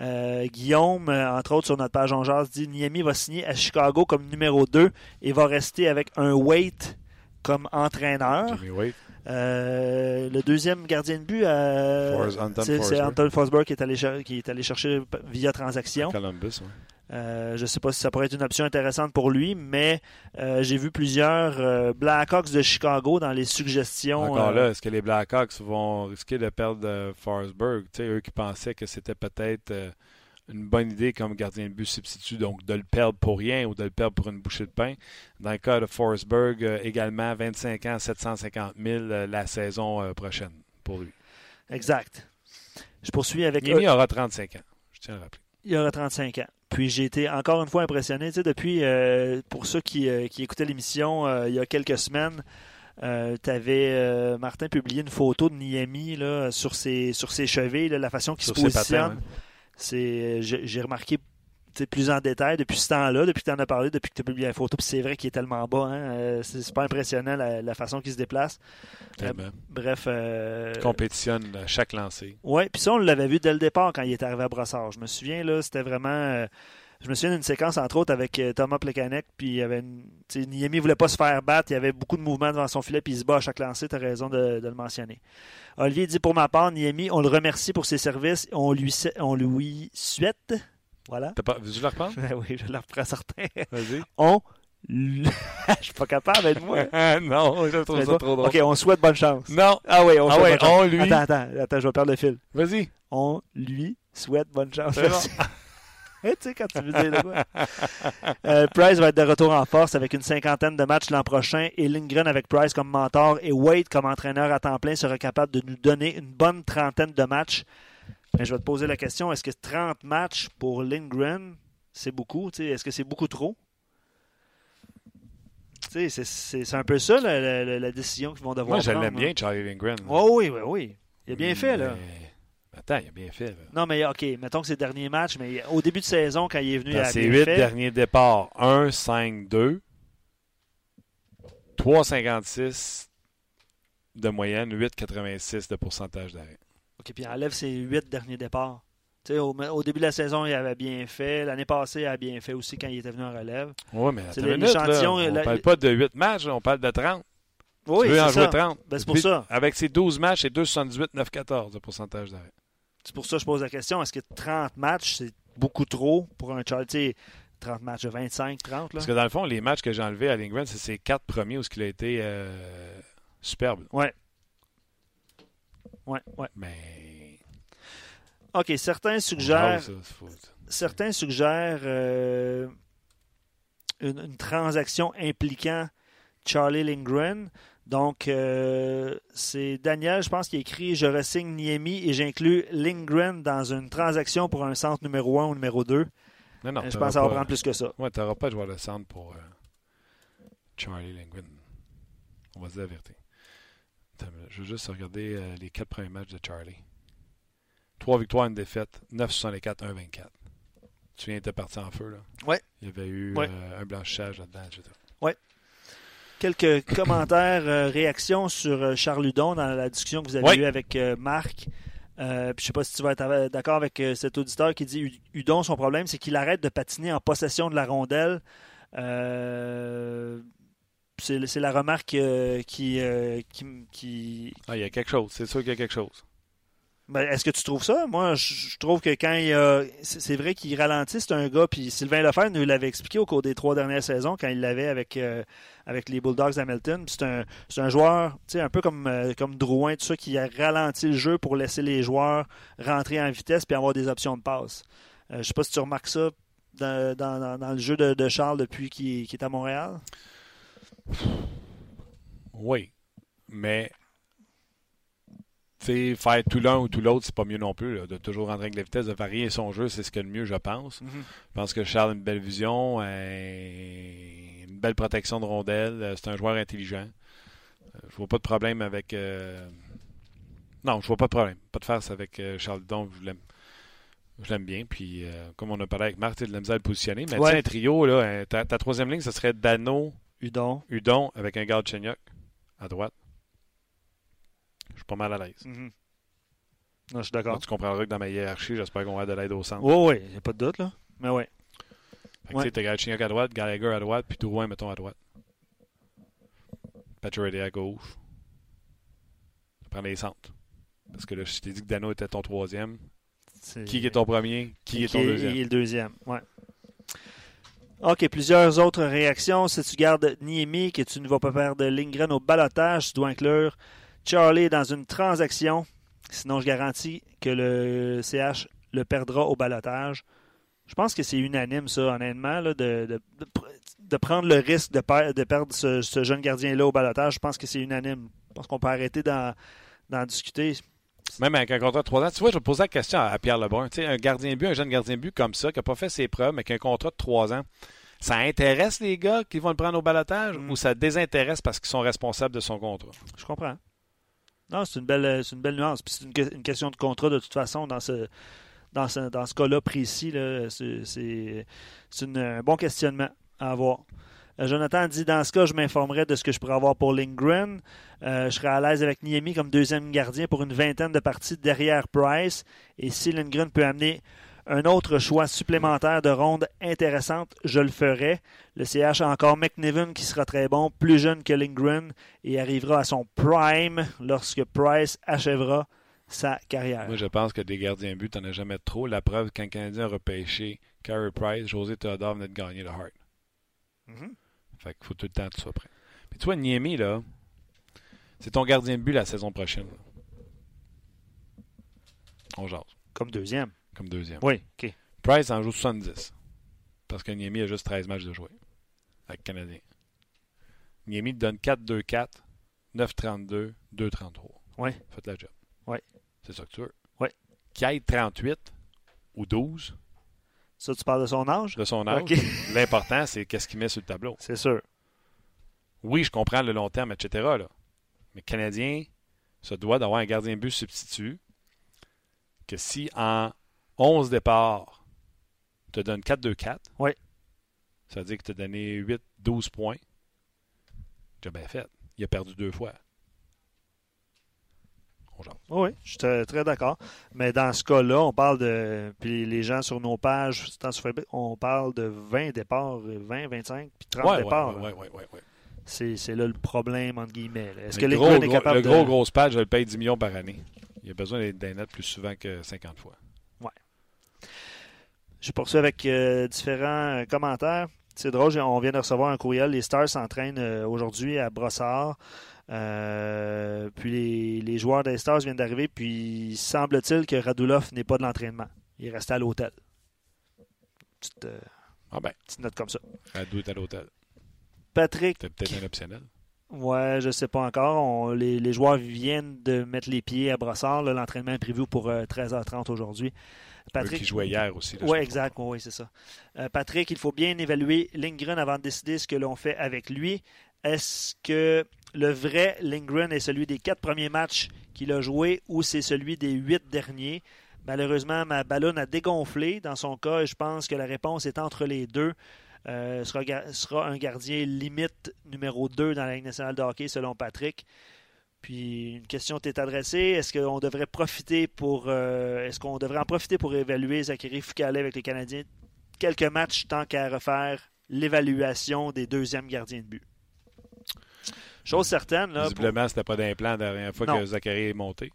Euh, Guillaume, euh, entre autres sur notre page en jazz, dit Niemi va signer à Chicago comme numéro 2 et va rester avec un Wait comme entraîneur. Euh, le deuxième gardien de but, c'est Anton Forsberg qui est, allé, qui est allé chercher via transaction. Columbus, je ne sais pas si ça pourrait être une option intéressante pour lui, mais j'ai vu plusieurs Blackhawks de Chicago dans les suggestions. Encore là, est-ce que les Blackhawks vont risquer de perdre Forsberg? eux qui pensaient que c'était peut-être une bonne idée comme gardien de but substitut, donc de le perdre pour rien ou de le perdre pour une bouchée de pain. Dans le cas de Forsberg, euh, également 25 ans, 750 000 euh, la saison euh, prochaine pour lui. Exact. Je poursuis avec. Il aura 35 ans, je tiens à rappeler. Il aura 35 ans. Puis j'ai été encore une fois impressionné. Tu sais, depuis, euh, pour ceux qui, euh, qui écoutaient l'émission euh, il y a quelques semaines, tu avais, Martin, publié une photo de Niami là, sur, ses, sur ses chevilles, là, la façon qu'il se positionne. C'est, j'ai remarqué plus en détail depuis ce temps-là, depuis que tu en as parlé, depuis que tu as publié la photo. Puis c'est vrai qu'il est tellement bas. Hein? euh, c'est super impressionnant la, la façon qu'il se déplace. Tellement. Bref. euh, Compétitionne à chaque lancé. oui, puis ça, on l'avait vu dès le départ quand il est arrivé à Brossard. Je me souviens, là, c'était vraiment. euh, je me souviens d'une séquence, entre autres, avec euh, Thomas Plekanec, puis il y avait une. Niemi voulait pas se faire battre, il y avait beaucoup de mouvements devant son filet, puis il se bat à chaque lancer, tu as raison de, de le mentionner. Olivier dit pour ma part, Niemi, on le remercie pour ses services, on lui, on lui souhaite. Voilà. T'as pas... Veux-tu le reprendre? Ben oui, je le reprends certain. Vas-y. On. lui- Je suis pas capable, aide-moi. Non, je trouve ça trop drôle. Ok, on souhaite bonne chance. Non. Ah oui, on Ah ouais, on lui. Attends, attends, attends, je vais perdre le fil. Vas-y. On lui souhaite bonne chance. Bon. tu sais, quand tu veux dire de quoi. Euh, Price va être de retour en force avec une cinquantaine de matchs l'an prochain et Lindgren avec Price comme mentor et Wade comme entraîneur à temps plein sera capable de nous donner une bonne trentaine de matchs. Mais je vais te poser la question, est-ce que 30 matchs pour Lindgren, c'est beaucoup? Est-ce que c'est beaucoup trop? C'est un peu ça la, la- la- la décision qu'ils vont devoir Moi, je l'aime hein. bien, Charlie Lindgren. Oh, oui, oui, oui. Il a bien fait, là. Attends, il a bien fait. Là. Non, mais OK, mettons que c'est le dernier match, mais au début de saison, quand il est venu Dans à ses huit derniers départs, 1, 5, 2, 3,56 de moyenne, 8,86 de pourcentage d'arrêt. OK, puis enlève ses huit derniers départs. Tu sais, au, au début de la saison, il avait bien fait. L'année passée, il a bien fait aussi quand il était venu en relève. Oui, mais C'est l'échantillon, on la- parle pas de 8 matchs, on parle de 30. Oui, tu veux en jouer ça. 30. Ben, c'est pour ça. Avec ses 12 matchs, c'est 2,78, 9,14 de pourcentage d'arrêt. C'est pour ça que je pose la question. Est-ce que 30 matchs, c'est beaucoup trop pour un Charlie? Tu sais, 30 matchs de 25, 30, là? Parce que dans le fond, les matchs que j'ai enlevés à Lindgren, c'est ses quatre premiers où il a été euh, superbe. Ouais. Ouais, ouais. Mais. OK, certains suggèrent... ça, certains suggèrent euh, une, une transaction impliquant Charlie Lindgren. Donc, euh, c'est Daniel, je pense, qui a écrit Je ressigne Niemi et j'inclus Lindgren dans une transaction pour un centre numéro 1 ou numéro 2. Non, non, je t'auras pense que ça va prendre plus que ça. Ouais, t'auras pas de joueur de centre pour euh, Charlie Lindgren. On va se dire la vérité. Je veux juste regarder euh, les quatre premiers matchs de Charlie. Trois victoires, une défaite, 9,64, 1,24. Tu te souviens, il était parti en feu, là? Ouais. Il y avait eu Ouais. euh, un blanchissage là-dedans, etc. Quelques commentaires, euh, réactions sur Charles Hudon dans la discussion que vous avez Ouais. eue avec Marc. Euh, je sais pas si tu vas être d'accord avec euh, cet auditeur qui dit Hudon, son problème, c'est qu'il arrête de patiner en possession de la rondelle. Euh, c'est la remarque euh, qui, euh, qui, qui- Ah, il y a quelque chose. C'est sûr qu'il y a quelque chose. Ben, Est-ce que tu trouves ça? Moi, je je trouve que quand il a. C'est vrai qu'il ralentit, c'est un gars, puis Sylvain Lefebvre nous l'avait expliqué au cours des trois dernières saisons quand il l'avait avec, euh, avec les Bulldogs d'Hamilton. C'est un, c'est un joueur, tu sais, un peu comme, euh, comme Drouin, tout ça, qui a ralenti le jeu pour laisser les joueurs rentrer en vitesse puis avoir des options de passe. Je sais pas si tu remarques ça dans, dans- dans- dans le jeu de, de Charles depuis qu'il qu'il est à Montréal. Oui. Mais. Faire tout l'un ou tout l'autre, c'est pas mieux non plus. là, de toujours rentrer avec la vitesse, de varier son jeu, c'est ce que le mieux, je pense. Je pense que Charles a une belle vision, euh, une belle protection de rondelle. euh, C'est un joueur intelligent. Euh, Je vois pas de problème avec. euh, Non, je vois pas de problème. Pas de farce avec Charles Dudon. Je l'aime. Je l'aime bien. Puis, comme on a parlé avec Marc, de la misère le positionner. Mais Ouais. tu sais, un trio, là, ta, ta troisième ligne, ce serait Dano, Hudon. Udon avec un garde Chenyok à droite. Je suis pas mal à l'aise. Mhm. Non, je suis d'accord. tu comprendras que dans ma hiérarchie, j'espère qu'on va avoir de l'aide au centre. Oui, oui, il n'y a pas de doute, là. Mais oui. Fait que, Ouais. tu sais, t'as Galchenyuk à droite, Gallagher à droite, puis Drouin, mettons, à droite. Pacioretty à gauche. Ça prend les centres. Parce que là, je t'ai dit que Dano était ton troisième. Qui est ton premier? Qui est ton Qui deuxième? est le deuxième, ouais. OK, plusieurs autres réactions. Si tu gardes Niemi, que tu ne vas pas faire de Lindgren au balotage, tu dois inclure Charlie dans une transaction. Sinon, je garantis que le CH le perdra au balotage. Je pense que c'est unanime, ça, honnêtement, de, de- de pr- de prendre le risque de, per- de perdre ce, ce jeune gardien-là au balotage. Je pense que c'est unanime. Je pense qu'on peut arrêter d'en discuter. Même avec un contrat de 3 ans. Tu vois, je vais poser la question à, Pierre Lebrun. Tu sais, un gardien de but, un jeune gardien de but comme ça, qui n'a pas fait ses preuves, mais qui a un contrat de 3 ans, ça intéresse les gars qui vont le prendre au balotage Mm. ou ça désintéresse parce qu'ils sont responsables de son contrat? Je comprends. Non, c'est une belle, c'est une belle nuance. Puis c'est une, que- une question de contrat de toute façon dans ce, dans ce, dans ce cas-là précis. là. C'est, c'est- c'est une- un bon questionnement à avoir. Euh, Jonathan dit dans ce cas, je m'informerai de ce que je pourrais avoir pour Lindgren. Euh, je serais à l'aise avec Niemi comme deuxième gardien pour une vingtaine de parties derrière Price. Et si Lindgren peut amener un autre choix supplémentaire de ronde intéressante, je le ferai. Le CH a encore McNiven qui sera très bon, plus jeune que Lindgren et arrivera à son prime lorsque Price achèvera sa carrière. Moi, je pense que des gardiens de but, t'en as jamais trop. La preuve, quand le Canadien a repêché Carey Price, José Theodore venait de gagner le Hart. Mhm. Fait qu'il faut tout le temps que tu sois prêt. Puis toi, Niemi, là, c'est ton gardien de but la saison prochaine. On jase, Comme deuxième. comme deuxième. Oui, OK. Price en joue 70. Parce que Niemi a juste 13 matchs de jouer avec le Canadien. Niemi te donne 4-2-4, 9-32, 2-33. Oui. Faites la job. Oui. C'est ça que tu veux. Oui. Qui aille 38 ou 12 Ça, tu parles de son âge? de son âge, l'important, c'est qu'est-ce qu'il met sur le tableau. C'est sûr. Oui, je comprends le long terme, etc. Là. Mais le Canadien se doit d'avoir un gardien but substitut que si en 11 départs, te donne 4-2-4, Oui. ça veut dire que tu as donné 8-12 points. Tu as bien fait. Il a perdu deux fois. Jase. Oui, je suis très, très d'accord. Mais dans ce cas-là, on parle de. Puis les gens sur nos pages, on parle de 20 départs, 20, 25, puis 30 Ouais, ouais, départs. ouais, ouais, ouais. C'est, là le problème, entre guillemets. Est-ce que gros, est capable le de. gros, grosse page, je le paye 10 millions par année. Il a besoin d'être d'un net plus souvent que 50 fois. Je poursuis avec euh, différents euh, commentaires. C'est drôle, on vient de recevoir un courriel. Les Stars s'entraînent euh, aujourd'hui à Brossard. Euh, puis les, les joueurs des Stars viennent d'arriver. Puis semble-t-il que Radulov n'est pas de l'entraînement. Il est resté à l'hôtel. Petite, euh, Ah ben, petite note comme ça. Radou est à l'hôtel. Patrick, C'était peut-être un optionnel. ouais, je sais pas encore. On- les, les joueurs viennent de mettre les pieds à Brossard. L'entraînement est prévu pour euh, 13h30 aujourd'hui. Eux qui jouaient hier aussi. Oui, exact. Oui, c'est ça. Euh, Patrick, il faut bien évaluer Lindgren avant de décider ce que l'on fait avec lui. Est-ce que le vrai Lindgren est celui des quatre premiers matchs qu'il a joué ou c'est celui des huit derniers? Malheureusement, ma ballonne a dégonflé dans son cas et je pense que la réponse est entre les deux. Euh, sera, un gardien limite numéro 2 dans la Ligue nationale de hockey selon Patrick. Puis une question t'est adressée. Est-ce qu'on devrait profiter pour euh, est-ce qu'on devrait en profiter pour évaluer Zachary Foucault avec les Canadiens? Quelques matchs tant qu'à refaire l'évaluation des deuxièmes gardiens de but? Chose certaine, là, pour- Visiblement, c'était pas d'implant la dernière fois Non. que Zachary est monté.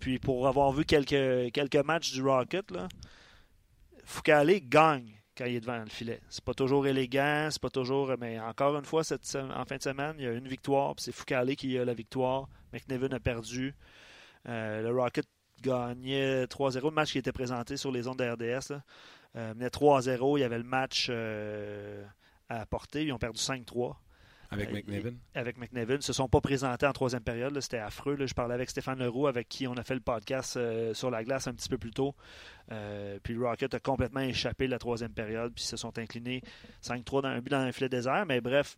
puis pour avoir vu quelques, quelques matchs du Rocket, là, Foucault gagne quand il est devant le filet. C'est pas toujours élégant, c'est pas toujours. Mais encore une fois, cette, en fin de semaine, il y a une victoire, puis c'est Foucault qui a la victoire. McNevin a perdu. Euh, le Rocket gagnait 3-0. Le match qui était présenté sur les ondes de RDS là, euh, menait 3-0. Il y avait le match euh, à porter. Ils ont perdu 5-3 Avec Euh, McNevin. avec McNevin. Ils se sont pas présentés en troisième période. C'était affreux. là. Je parlais avec Stéphane Leroux, avec qui on a fait le podcast euh, sur la glace un petit peu plus tôt. Euh, puis le Rocket a complètement échappé la troisième période, puis ils se sont inclinés 5-3 dans un but dans un filet désert. Mais bref,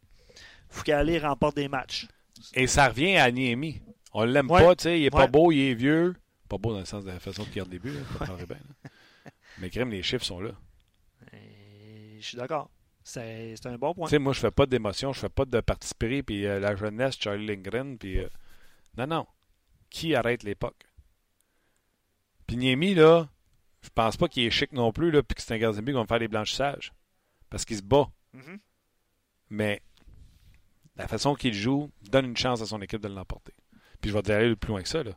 Foucault remporte des matchs. Et ça revient à Niemi. On l'aime Ouais. pas, tu sais. Il est pas Ouais. beau, il est vieux. Pas beau dans le sens de la façon qu'il garde les buts. là, ça paraît bien, là. Mais crème, les chiffres sont là. Et je suis d'accord. C'est un bon point. Tu sais, moi, je fais pas d'émotion, je fais pas de participer, puis euh, la jeunesse, Charlie Lindgren, puis... euh, Non, non. Qui arrête l'époque? Puis Niemi, là, je pense pas qu'il est chic non plus, là, puis que c'est un gardien de but qui va me faire des blanchissages. Parce qu'il se bat. Mhm. Mais la façon qu'il joue donne une chance à son équipe de l'emporter. Puis je vais te aller plus loin que ça. Là.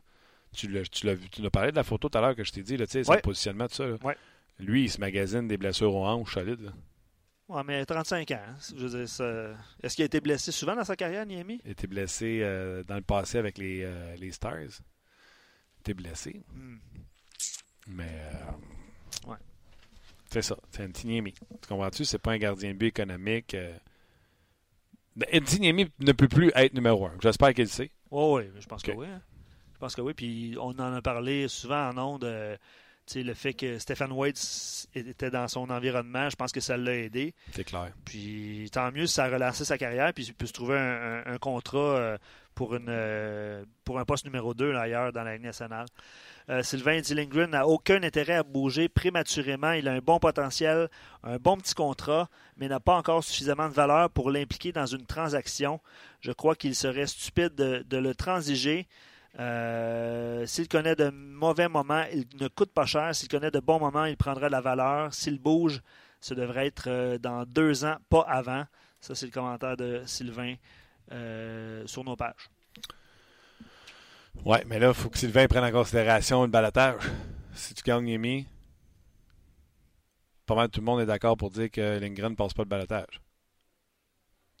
Tu l'as tu l'as vu, tu l'as parlé de la photo tout à l'heure que je t'ai dit, là, tu sais, son Ouais. positionnement, tout ça. là. Ouais. Lui, il se magasine des blessures aux hanches solides. là. Ouais, mais 35 ans. hein. Je veux dire, ça- Est-ce qu'il a été blessé souvent dans sa carrière, Niami? Il était blessé euh, dans le passé avec les, euh, les Stars. Il était blessé. Hmm. Mais. euh, Ouais. C'est ça. C'est un Niemi. Tu comprends-tu? C'est pas un gardien de but économique. Euh... Niemi ne peut plus être numéro un. J'espère qu'il le sait. Oui, oui, je pense que oui. hein. pense que oui. Puis on en a parlé souvent en ondes. Le fait que Stephen Wade était dans son environnement, je pense que ça l'a aidé. C'est clair. Puis tant mieux si ça a relancé sa carrière, puis il peut se trouver un, un- un contrat euh, pour, une, euh, pour un poste numéro 2 ailleurs dans la Ligue nationale. Euh, Sylvain dit Lindgren n'a aucun intérêt à bouger prématurément. Il a un bon potentiel, un bon petit contrat, mais n'a pas encore suffisamment de valeur pour l'impliquer dans une transaction. Je crois qu'il serait stupide de, de le transiger. Euh, S'il connaît de mauvais moments, il ne coûte pas cher. S'il connaît de bons moments, il prendra de la valeur. S'il bouge, ce devrait être euh, dans deux ans, pas avant. Ça, c'est le commentaire de Sylvain euh, sur nos pages. Ouais, mais là, il faut que Sylvain prenne en considération le balatage. Si tu gagnes Yemi, pas mal tout le monde est d'accord pour dire que Lindgren ne passe pas le balatage.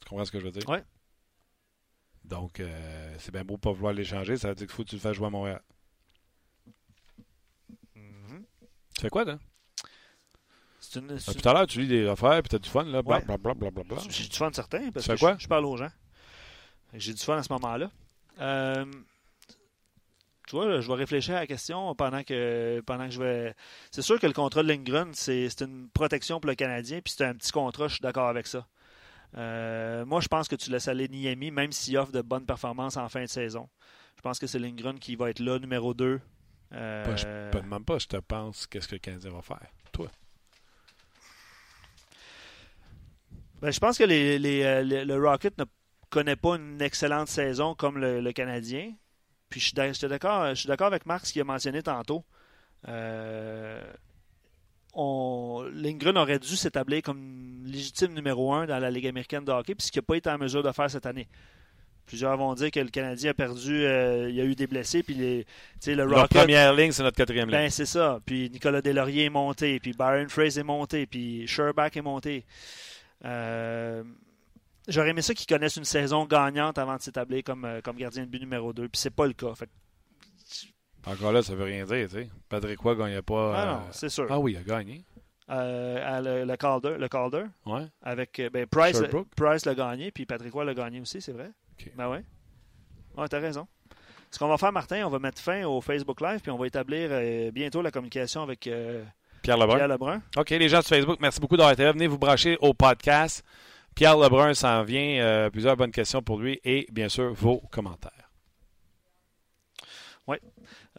Tu comprends ce que je veux dire? Ouais. Donc, euh, c'est bien beau pas vouloir l'échanger. Ça veut dire qu'il faut que tu le fasses jouer à Montréal. Tu fais quoi, là? Une, Ah, tout à l'heure, tu lis des affaires, puis t'as du fun, là. Ouais. Blablabla. Bla, bla, bla, bla. J'ai du fun certain parce que quoi? je, je parle aux gens. J'ai du fun à ce moment-là. Euh, tu vois, là, je vais réfléchir à la question pendant que pendant que je vais. C'est sûr que le contrat de Lindgren, c'est c'est une protection pour le Canadien, puis c'est un petit contrat, je suis d'accord avec ça. Euh, moi, je pense que tu laisses aller Niemi, même s'il offre de bonnes performances en fin de saison. Je pense que c'est Lindgren qui va être là, numéro 2. Euh, Pas- je te demande pas, je te pense qu'est-ce que le Canadien va faire. Toi. Ben, je pense que les, les, euh, le- Rocket ne connaît pas une excellente saison comme le, le Canadien. Puis je suis d'a- j'étais d'accord, je suis d'accord avec Marc ce qu'il a mentionné tantôt. Euh, on, Lindgren aurait dû s'établir comme légitime numéro un dans la Ligue américaine de hockey, puis ce qu'il n'a pas été en mesure de faire cette année. Plusieurs vont dire que le Canadien a perdu, euh, il y a eu des blessés, puis les, le Leur Rocket. première ligne, c'est notre quatrième ligne. Ben, c'est ça. Puis Nicolas Delaurier est monté, puis Byron Fraser est monté, puis Sherbach est monté. Euh, J'aurais aimé ça qu'ils connaissent une saison gagnante avant de s'établir comme, euh, comme gardien de but numéro 2, puis c'est pas le cas. Fait Encore là, ça veut rien dire, tu sais. Patrick Roy gagnait pas. Ah euh, non, c'est sûr. Ah oui, il a gagné. Euh, le, le Calder, le Calder, Ouais. avec euh, ben, Price, Sherbrooke. Price l'a gagné, puis Patrick Roy l'a gagné aussi, c'est vrai. Ok. Ben ouais. Ouais, t'as raison. Ce qu'on va faire, Martin, on va mettre fin au Facebook Live, puis on va établir euh, bientôt la communication avec euh, Pierre Lebrun. Pierre Lebrun. OK, les gens sur Facebook, merci beaucoup d'avoir été là. Venez vous brancher au podcast. Pierre Lebrun s'en vient. euh, plusieurs bonnes questions pour lui et bien sûr vos commentaires.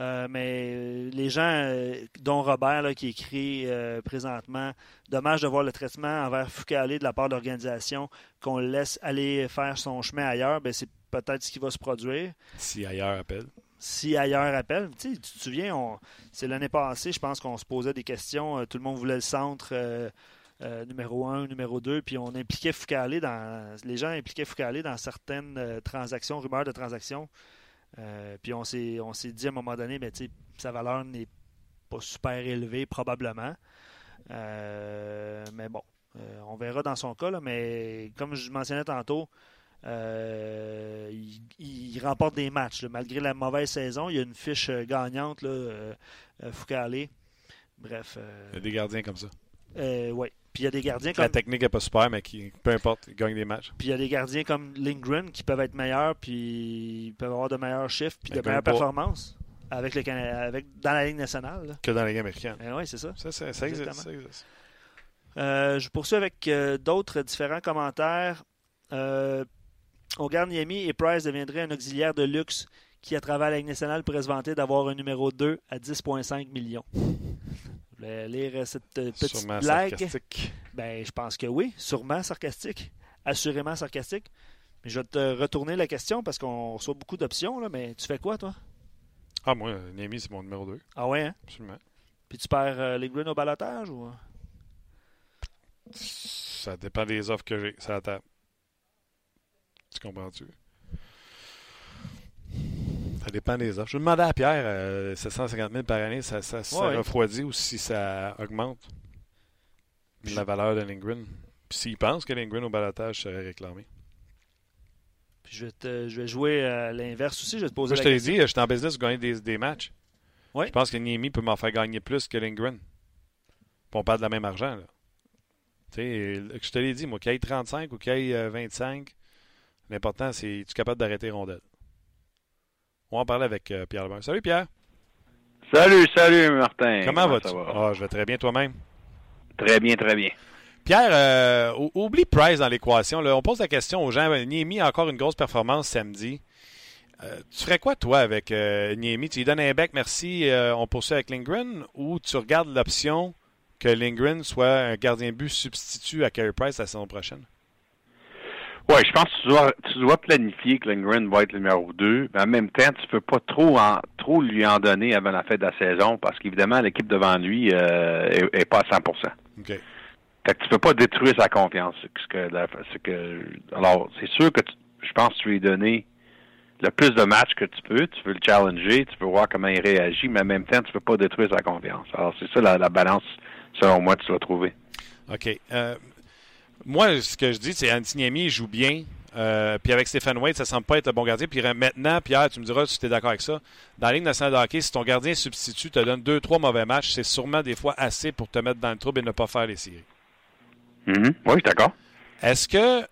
Euh, mais les gens, euh, dont Robert, là, qui écrit euh, présentement, dommage de voir le traitement envers Foucault de la part de l'organisation, qu'on le laisse aller faire son chemin ailleurs, ben, c'est peut-être ce qui va se produire. Si ailleurs appelle. Si ailleurs appelle, tu sais, tu te souviens, on- c'est l'année passée, je pense qu'on se posait des questions, euh, tout le monde voulait le centre euh, euh, numéro 1, numéro 2, puis on impliquait Foucault dans. Les gens impliquaient Foucault dans certaines euh, transactions, rumeurs de transactions. Euh, puis on s'est, on s'est dit à un moment donné, mais sa valeur n'est pas super élevée, probablement. Euh, mais bon, euh, on verra dans son cas, là, mais comme je mentionnais tantôt, euh, il, il remporte des matchs. là. Malgré la mauvaise saison, il y a une fiche gagnante, là, Foucault. Bref. Il y a des gardiens comme ça. euh, ouais. Puis il y a des gardiens La comme technique n'est pas super, mais qui, peu importe, ils gagnent des matchs. puis il y a des gardiens comme Lindgren qui peuvent être meilleurs, puis ils peuvent avoir de meilleurs chiffres, puis Mais de meilleures pas- performances avec le Cana- avec dans la Ligue nationale. là. Que dans la Ligue américaine. Eh oui, c'est ça. Ça, ça, ça existe. Exactement. ça existe. Euh, je poursuis avec euh, d'autres différents commentaires. Euh, on garde Niemi et Price deviendrait un auxiliaire de luxe qui, à travers la Ligue nationale, pourrait se vanter d'avoir un numéro 2 à 10,5 millions. Voulais lire euh, cette euh, petite Sûrement blague. sarcastique. Ben, je pense que oui, sûrement sarcastique, assurément sarcastique. Mais je vais te retourner la question parce qu'on reçoit beaucoup d'options, là, mais tu fais quoi, toi? Ah, moi, Niemi, c'est mon numéro 2. Ah ouais, hein? Absolument. Puis tu perds euh, les Green au balotage ou... Ça dépend des offres que j'ai. Ça table. Tu comprends-tu? Ça dépend des offres. Je vais demander à Pierre, euh, 750 000 par année, ça, ça, ça Ouais. refroidit ou si ça augmente la valeur de Lindgren? Puis s'il pense que Lindgren au balotage serait réclamé. Puis je vais, te- je vais jouer à l'inverse aussi, je vais te poser Moi, je la te l'ai dit, je suis en business de gagner des, des matchs. Ouais. Je pense que Niemi peut m'en faire gagner plus que Lindgren. Puis on parle de la même argent. Là. Tu sais, je te l'ai dit, moi, qu'il y ait 35 ou qu'il y ait euh, 25, l'important, c'est es-tu capable d'arrêter rondelle. On va en parler avec euh, Pierre Lebert. Salut Pierre. Salut, salut Martin. Comment, vas-tu? va? Ah, je vais très bien toi-même. Très bien, très bien. Pierre, euh, ou- oublie Price dans l'équation. On pose la question aux gens. Niemi a encore une grosse performance samedi. Euh, tu ferais quoi, toi, avec euh, Niemi? Tu lui donnes un bec, merci, on poursuit avec Lindgren, ou tu regardes l'option que Lindgren soit un gardien but substitut à Carey Price la saison prochaine? Oui, je pense que tu dois, tu dois planifier que Lindgren va être le numéro 2, mais en même temps, tu peux pas trop en, trop lui en donner avant la fin de la saison parce qu'évidemment, l'équipe devant lui euh, est, est pas à 100 OK. Fait que tu peux pas détruire sa confiance. Ce que, la- ce que, alors, c'est sûr que tu- je pense que tu lui donner le plus de matchs que tu peux. Tu veux le challenger, tu veux voir comment il réagit, mais en même temps, tu peux pas détruire sa confiance. Alors, c'est ça la, la balance, selon moi, que tu dois trouver. OK. Euh, moi, ce que je dis, c'est Antiniemi joue bien. Euh, puis avec Stéphane Wade, ça semble pas être un bon gardien. Puis maintenant, Pierre, tu me diras si tu es d'accord avec ça. Dans la Ligue nationale de hockey, si ton gardien substitut te donne deux, trois mauvais matchs, c'est sûrement des fois assez pour te mettre dans le trouble et ne pas faire les séries. Mhm. Oui, je suis d'accord. Est-ce que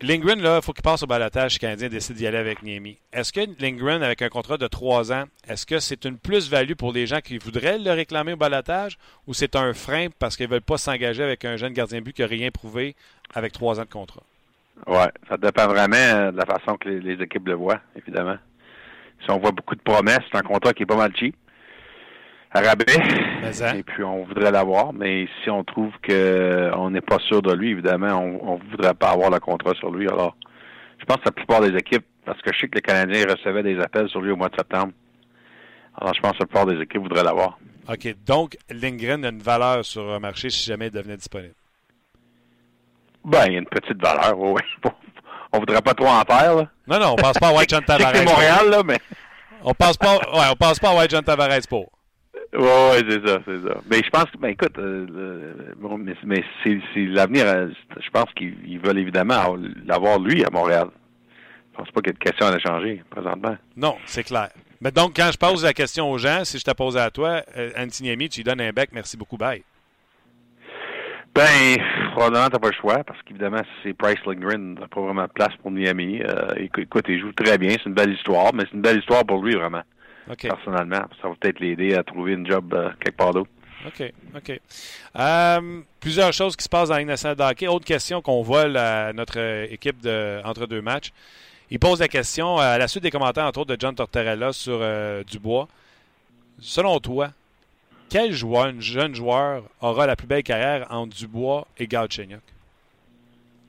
Lindgren, là, il faut qu'il passe au balotage Canadien décide d'y aller avec Niemi. Est-ce que Lindgren, avec un contrat de trois ans, est-ce que c'est une plus-value pour les gens qui voudraient le réclamer au balotage ou c'est un frein parce qu'ils ne veulent pas s'engager avec un jeune gardien but qui n'a rien prouvé avec trois ans de contrat? Ouais, ça dépend vraiment euh, de la façon que les, les équipes le voient, évidemment. Si on voit beaucoup de promesses, c'est un contrat qui est pas mal cheap. Rabais. Hein? Et puis on voudrait l'avoir, mais si on trouve que on n'est pas sûr de lui, évidemment, on ne voudrait pas avoir le contrat sur lui. Alors, je pense que la plupart des équipes, parce que je sais que les Canadiens recevaient des appels sur lui au mois de septembre. Alors, je pense que la plupart des équipes voudraient l'avoir. OK. Donc, Lindgren a une valeur sur un marché si jamais il devenait disponible. Ben, il y a une petite valeur, oui. On voudrait pas trop en faire, là. Non, non, on passe pas à White John Tavares. c'est Montréal, là, mais. On passe pas, ouais, on passe pas à White John Tavares pour. Oui, ouais, c'est ça, c'est ça. Mais je pense que, ben écoute, euh, le- bon, mais, mais c'est l'avenir. euh, Je pense qu'ils ils veulent évidemment l'avoir lui à Montréal. Je pense pas qu'il y ait de question à l'échanger présentement. Non, c'est clair. Mais donc, quand je pose la question aux gens, si je te pose à toi, euh, Antiniemi, tu lui donnes un bec, merci beaucoup, bye. Ben, probablement t'as pas le choix parce qu'évidemment c'est Price Lindgren, t'as pas vraiment de place pour Miami. Euh, écoute, il joue très bien, c'est une belle histoire, mais c'est une belle histoire pour lui vraiment, Personnellement. Ça va peut-être l'aider à trouver une job euh, quelque part d'autre. OK, OK. Euh, plusieurs choses qui se passent dans la Ligue nationale de hockey. Autre question qu'on vole à notre équipe de, entre deux matchs. Il pose la question euh, à la suite des commentaires, entre autres, de John Tortorella sur euh, Dubois. Selon toi, quel joueur, un jeune joueur, aura la plus belle carrière entre Dubois et Galchenyuk?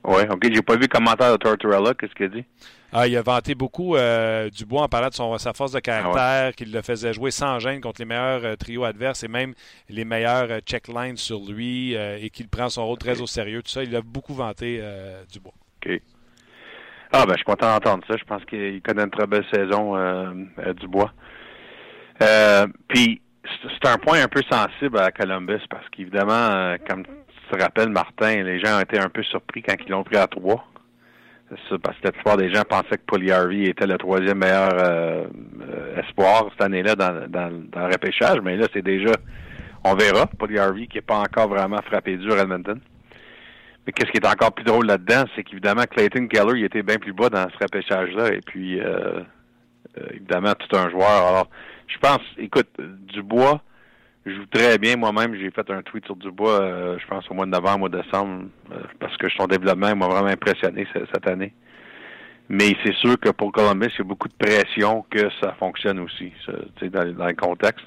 Ouais, ok, j'ai pas vu le commentaire de Tortorella, qu'est-ce qu'il a dit? Ah, il a vanté beaucoup euh, Dubois en parlant de son, sa force de caractère, qu'il le faisait jouer sans gêne contre les meilleurs euh, trios adverses et même les meilleurs euh, checklines sur lui et qu'il prend son rôle très au sérieux. Tout ça, il a beaucoup vanté Dubois. OK. Ah ben je suis content d'entendre ça. Je pense qu'il connaît une très belle saison Dubois. Puis c'est un point un peu sensible à Columbus parce qu'évidemment, comme te rappelles, Martin, les gens ont été un peu surpris quand ils l'ont pris à trois. Parce que la plupart des gens pensaient que Paul Harvey était le troisième meilleur euh, euh, espoir cette année-là dans, dans, le repêchage, mais là, c'est déjà on verra. Paul Harvey qui n'est pas encore vraiment frappé dur à Edmonton. Mais qu'est-ce qui est encore plus drôle là-dedans, c'est qu'évidemment, Clayton Keller, il était bien plus bas dans ce repêchage-là. Et puis, euh, évidemment, tout un joueur. Alors, je pense, écoute, Dubois joue très bien. Moi-même, j'ai fait un tweet sur Dubois, euh, je pense, au mois de novembre ou décembre, euh, parce que son développement m'a vraiment impressionné ce- cette année. Mais c'est sûr que pour Columbus, il y a beaucoup de pression que ça fonctionne aussi, dans, dans le contexte.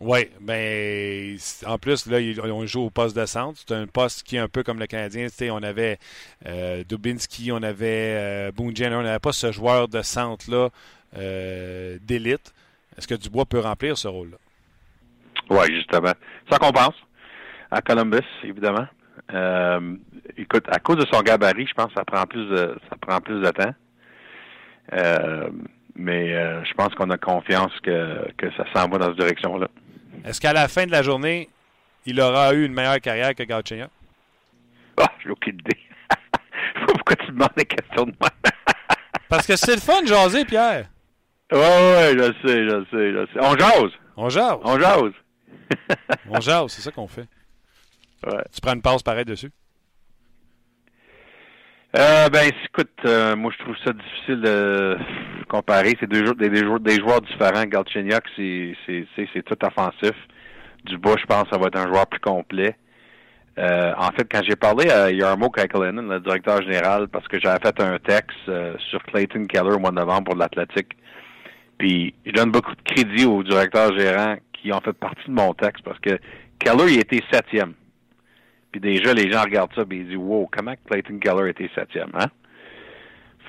Oui, ben en plus, là, on joue au poste de centre. C'est un poste qui est un peu comme le Canadien. On avait euh, Dubinski, on avait euh, Boone Jenner, on n'avait pas ce joueur de centre-là euh, d'élite. Est-ce que Dubois peut remplir ce rôle-là? Oui, justement. Ça qu'on pense à Columbus, évidemment. Euh, écoute, à cause de son gabarit, je pense que ça prend plus de ça prend plus de temps. Euh, mais euh, je pense qu'on a confiance que, que ça s'en va dans cette direction-là. Est-ce qu'à la fin de la journée, il aura eu une meilleure carrière que Galchenyuk? Ah, j'ai aucune idée. Pourquoi tu demandes des questions de moi? Parce que c'est le fun de jaser, Pierre. Ouais, ouais, je sais, je sais, je sais. On jase, On jase. on jase. On jase, c'est ça qu'on fait. Ouais. Tu prends une passe pareil dessus? Euh, ben, écoute, euh, moi, je trouve ça difficile de comparer. C'est deux, des, des, joueurs, des joueurs différents. Galchenyuk, c'est, c'est, c'est, c'est tout offensif. Dubois, je pense, ça va être un joueur plus complet. Euh, en fait, quand j'ai parlé à Yarmo Kaikalainen, le directeur général, parce que j'avais fait un texte sur Clayton Keller au mois de novembre pour l'Atlantique, puis je donne beaucoup de crédit aux directeurs gérants qui ont fait partie de mon texte, parce que Keller, il était septième. Puis déjà, les gens regardent ça et ils disent Wow, comment Clayton Keller était septième, hein?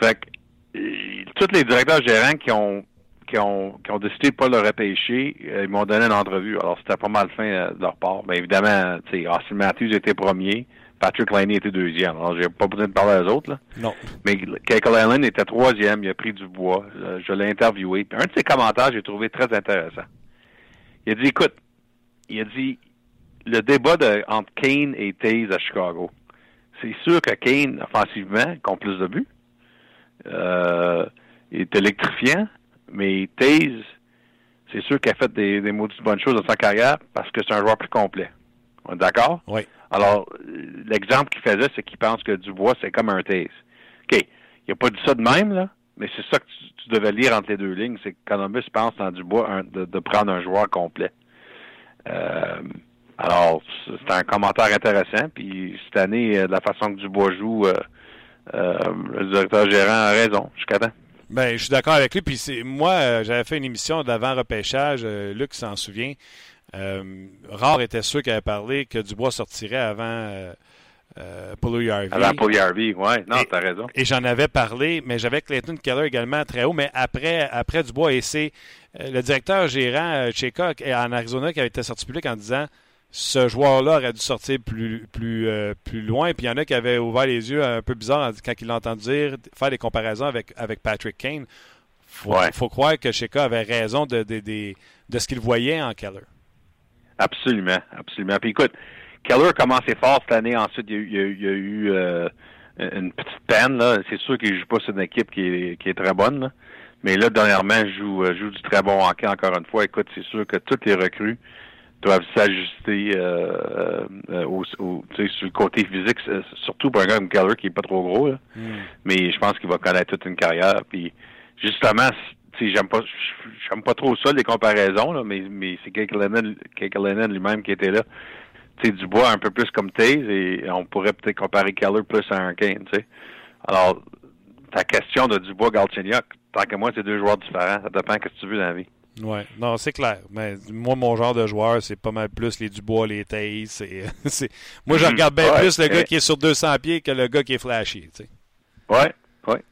Fait que euh, tous les directeurs gérants qui ont qui ont, qui ont décidé de pas le repêcher, euh, ils m'ont donné une entrevue. Alors c'était pas mal fin euh, de leur part. Mais évidemment, Austin Matthews était premier, Patrick Laney était deuxième. Alors j'ai pas besoin de parler aux autres là. Non. Mais Keiko Allen était troisième, il a pris du bois. Euh, je l'ai interviewé. Puis un de ses commentaires, j'ai trouvé très intéressant. Il a dit, écoute, il a dit le débat de, entre Kane et Taze à Chicago. C'est sûr que Kane, offensivement, compte plus de buts. Euh, est électrifiant, mais Taze, c'est sûr qu'il a fait des, des maudites bonnes choses dans sa carrière parce que c'est un joueur plus complet. On est d'accord? Oui. Alors, l'exemple qu'il faisait, c'est qu'il pense que Dubois, c'est comme un Taze. OK. Il n'a pas dit ça de même, là, mais c'est ça que tu, devais lire entre les deux lignes, c'est que Columbus pense dans Dubois de, prendre un joueur complet. Euh, alors, c'est un commentaire intéressant. Puis cette année, de la façon que Dubois joue, euh, euh, le directeur gérant a raison jusqu'à temps. Ben, je suis d'accord avec lui. Puis moi, euh, j'avais fait une émission d'avant repêchage. Euh, Luc s'en souvient. Euh, Rare était sûr qu'il avait parlé que Dubois sortirait avant euh, euh. Avant Paul Harvey, oui. Non, t'as raison. Et j'en avais parlé, mais j'avais Clayton Keller également très haut. Mais après, après Dubois, et c'est le directeur gérant Cheka en Arizona qui avait été sorti public en disant ce joueur-là aurait dû sortir plus, plus, euh, plus loin. Puis il y en a qui avaient ouvert les yeux un peu bizarre quand ils l'ont entendu dire, faire des comparaisons avec, avec Patrick Kane. Faut, ouais. faut croire que Sheka avait raison de, de, de, de ce qu'il voyait en Keller. Absolument, absolument. Puis écoute, Keller a commencé fort cette année. Ensuite, il y a, il y a, il y a eu euh, une petite peine. Là. C'est sûr qu'il ne joue pas sur une équipe qui est, qui est très bonne. Là. Mais là, dernièrement, il joue, joue du très bon hockey encore une fois. Écoute, c'est sûr que toutes les recrues doivent s'ajuster euh, euh, au, au sur le côté physique, surtout pour un gars comme Keller qui est pas trop gros. Là. Hmm. Mm. Mais je pense qu'il va connaître toute une carrière. Puis justement, j'aime pas j'aime pas trop ça, les comparaisons, là, mais, mais c'est Keke Lennon lui-même qui était là. Tu sais, Dubois un peu plus comme Taze et on pourrait peut-être comparer Keller plus à un Kane, tu sais. Alors, ta question de Dubois Galchenyuk, tant que moi, c'est deux joueurs différents. Ça dépend que tu veux dans la vie. Oui, non, c'est clair. Mais moi, mon genre de joueur, c'est pas mal plus les Dubois, les Tays. C'est, moi, je regarde bien ouais, plus le ouais. gars qui est sur 200 pieds que le gars qui est flashy. Tu sais. Ouais, ouais.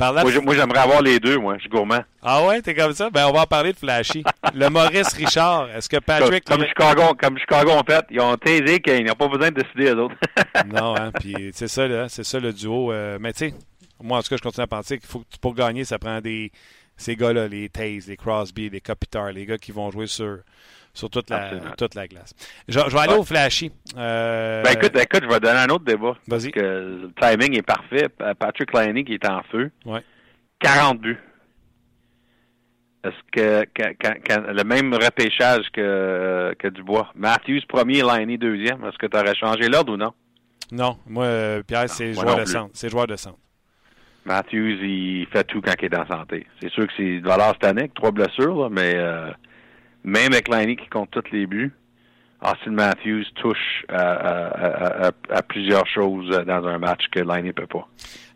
Moi, moi, j'aimerais avoir les deux, moi. Je suis gourmand. Ah ouais, t'es comme ça? Ben, on va en parler de flashy. le Maurice Richard, est-ce que Patrick... Comme, comme Chicago, comme Chicago, en fait, ils ont taisé qu'ils n'ont pas besoin de décider, eux autres. non, hein, puis c'est ça, là, c'est ça le duo. Euh, mais tu sais, moi, en tout cas, je continue à penser qu'il faut que pour gagner, ça prend des ces gars-là, les Taze, les Crosby, les Kopitar, les gars qui vont jouer sur, sur toute, la, toute la glace. Je, je vais aller ouais. au flashy. Euh... Ben écoute, écoute, je vais donner un autre débat. Vas-y. que le timing est parfait. Patrick Liney qui est en feu. Ouais. 40 buts. Est-ce que quand, quand, quand, le même repêchage que, que Dubois, Matthews premier, Liney deuxième, est-ce que tu aurais changé l'ordre ou non? Non, moi, euh, Pierre, c'est joueur de centre. C'est joueur de centre. Matthews, il fait tout quand il est en santé. C'est sûr que c'est de valeur cette année, trois blessures, là, mais euh, même avec Liney qui compte tous les buts, Austin Matthews touche à, à, à, à, plusieurs choses dans un match que Liney ne peut pas.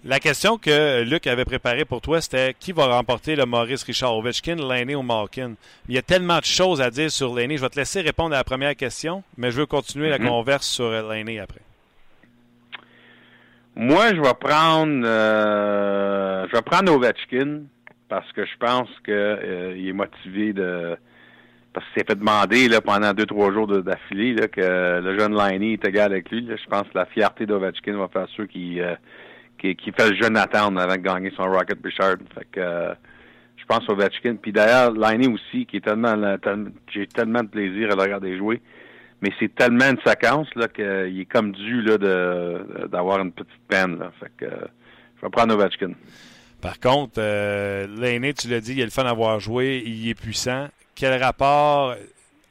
La question que Luc avait préparée pour toi, c'était qui va remporter le Maurice Richard Ovechkin, Laney ou Malkin? Il y a tellement de choses à dire sur Laney. Je vais te laisser répondre à la première question, mais je veux continuer mm -hmm. la converse sur Laney après. Moi, je vais prendre euh, je vais prendre Ovechkin parce que je pense que euh, il est motivé de parce qu'il s'est fait demander là, pendant deux, trois jours d'affilée que le jeune Liney est égal avec lui. Là. Je pense que la fierté d'Ovechkin va faire sûr qu'il euh, fait le jeune attendre avant de gagner son Rocket Richard. Fait que euh, je pense Ovechkin. Puis d'ailleurs, Liney aussi, qui est tellement, j'ai tellement de plaisir à le regarder jouer. Mais c'est tellement une séquence là qu'il est comme dû là de d'avoir une petite peine. Là. Fait que je vais prendre Ovechkin. Par contre, euh, tu l'as dit, il a le fun d'avoir joué, il est puissant. Quel rapport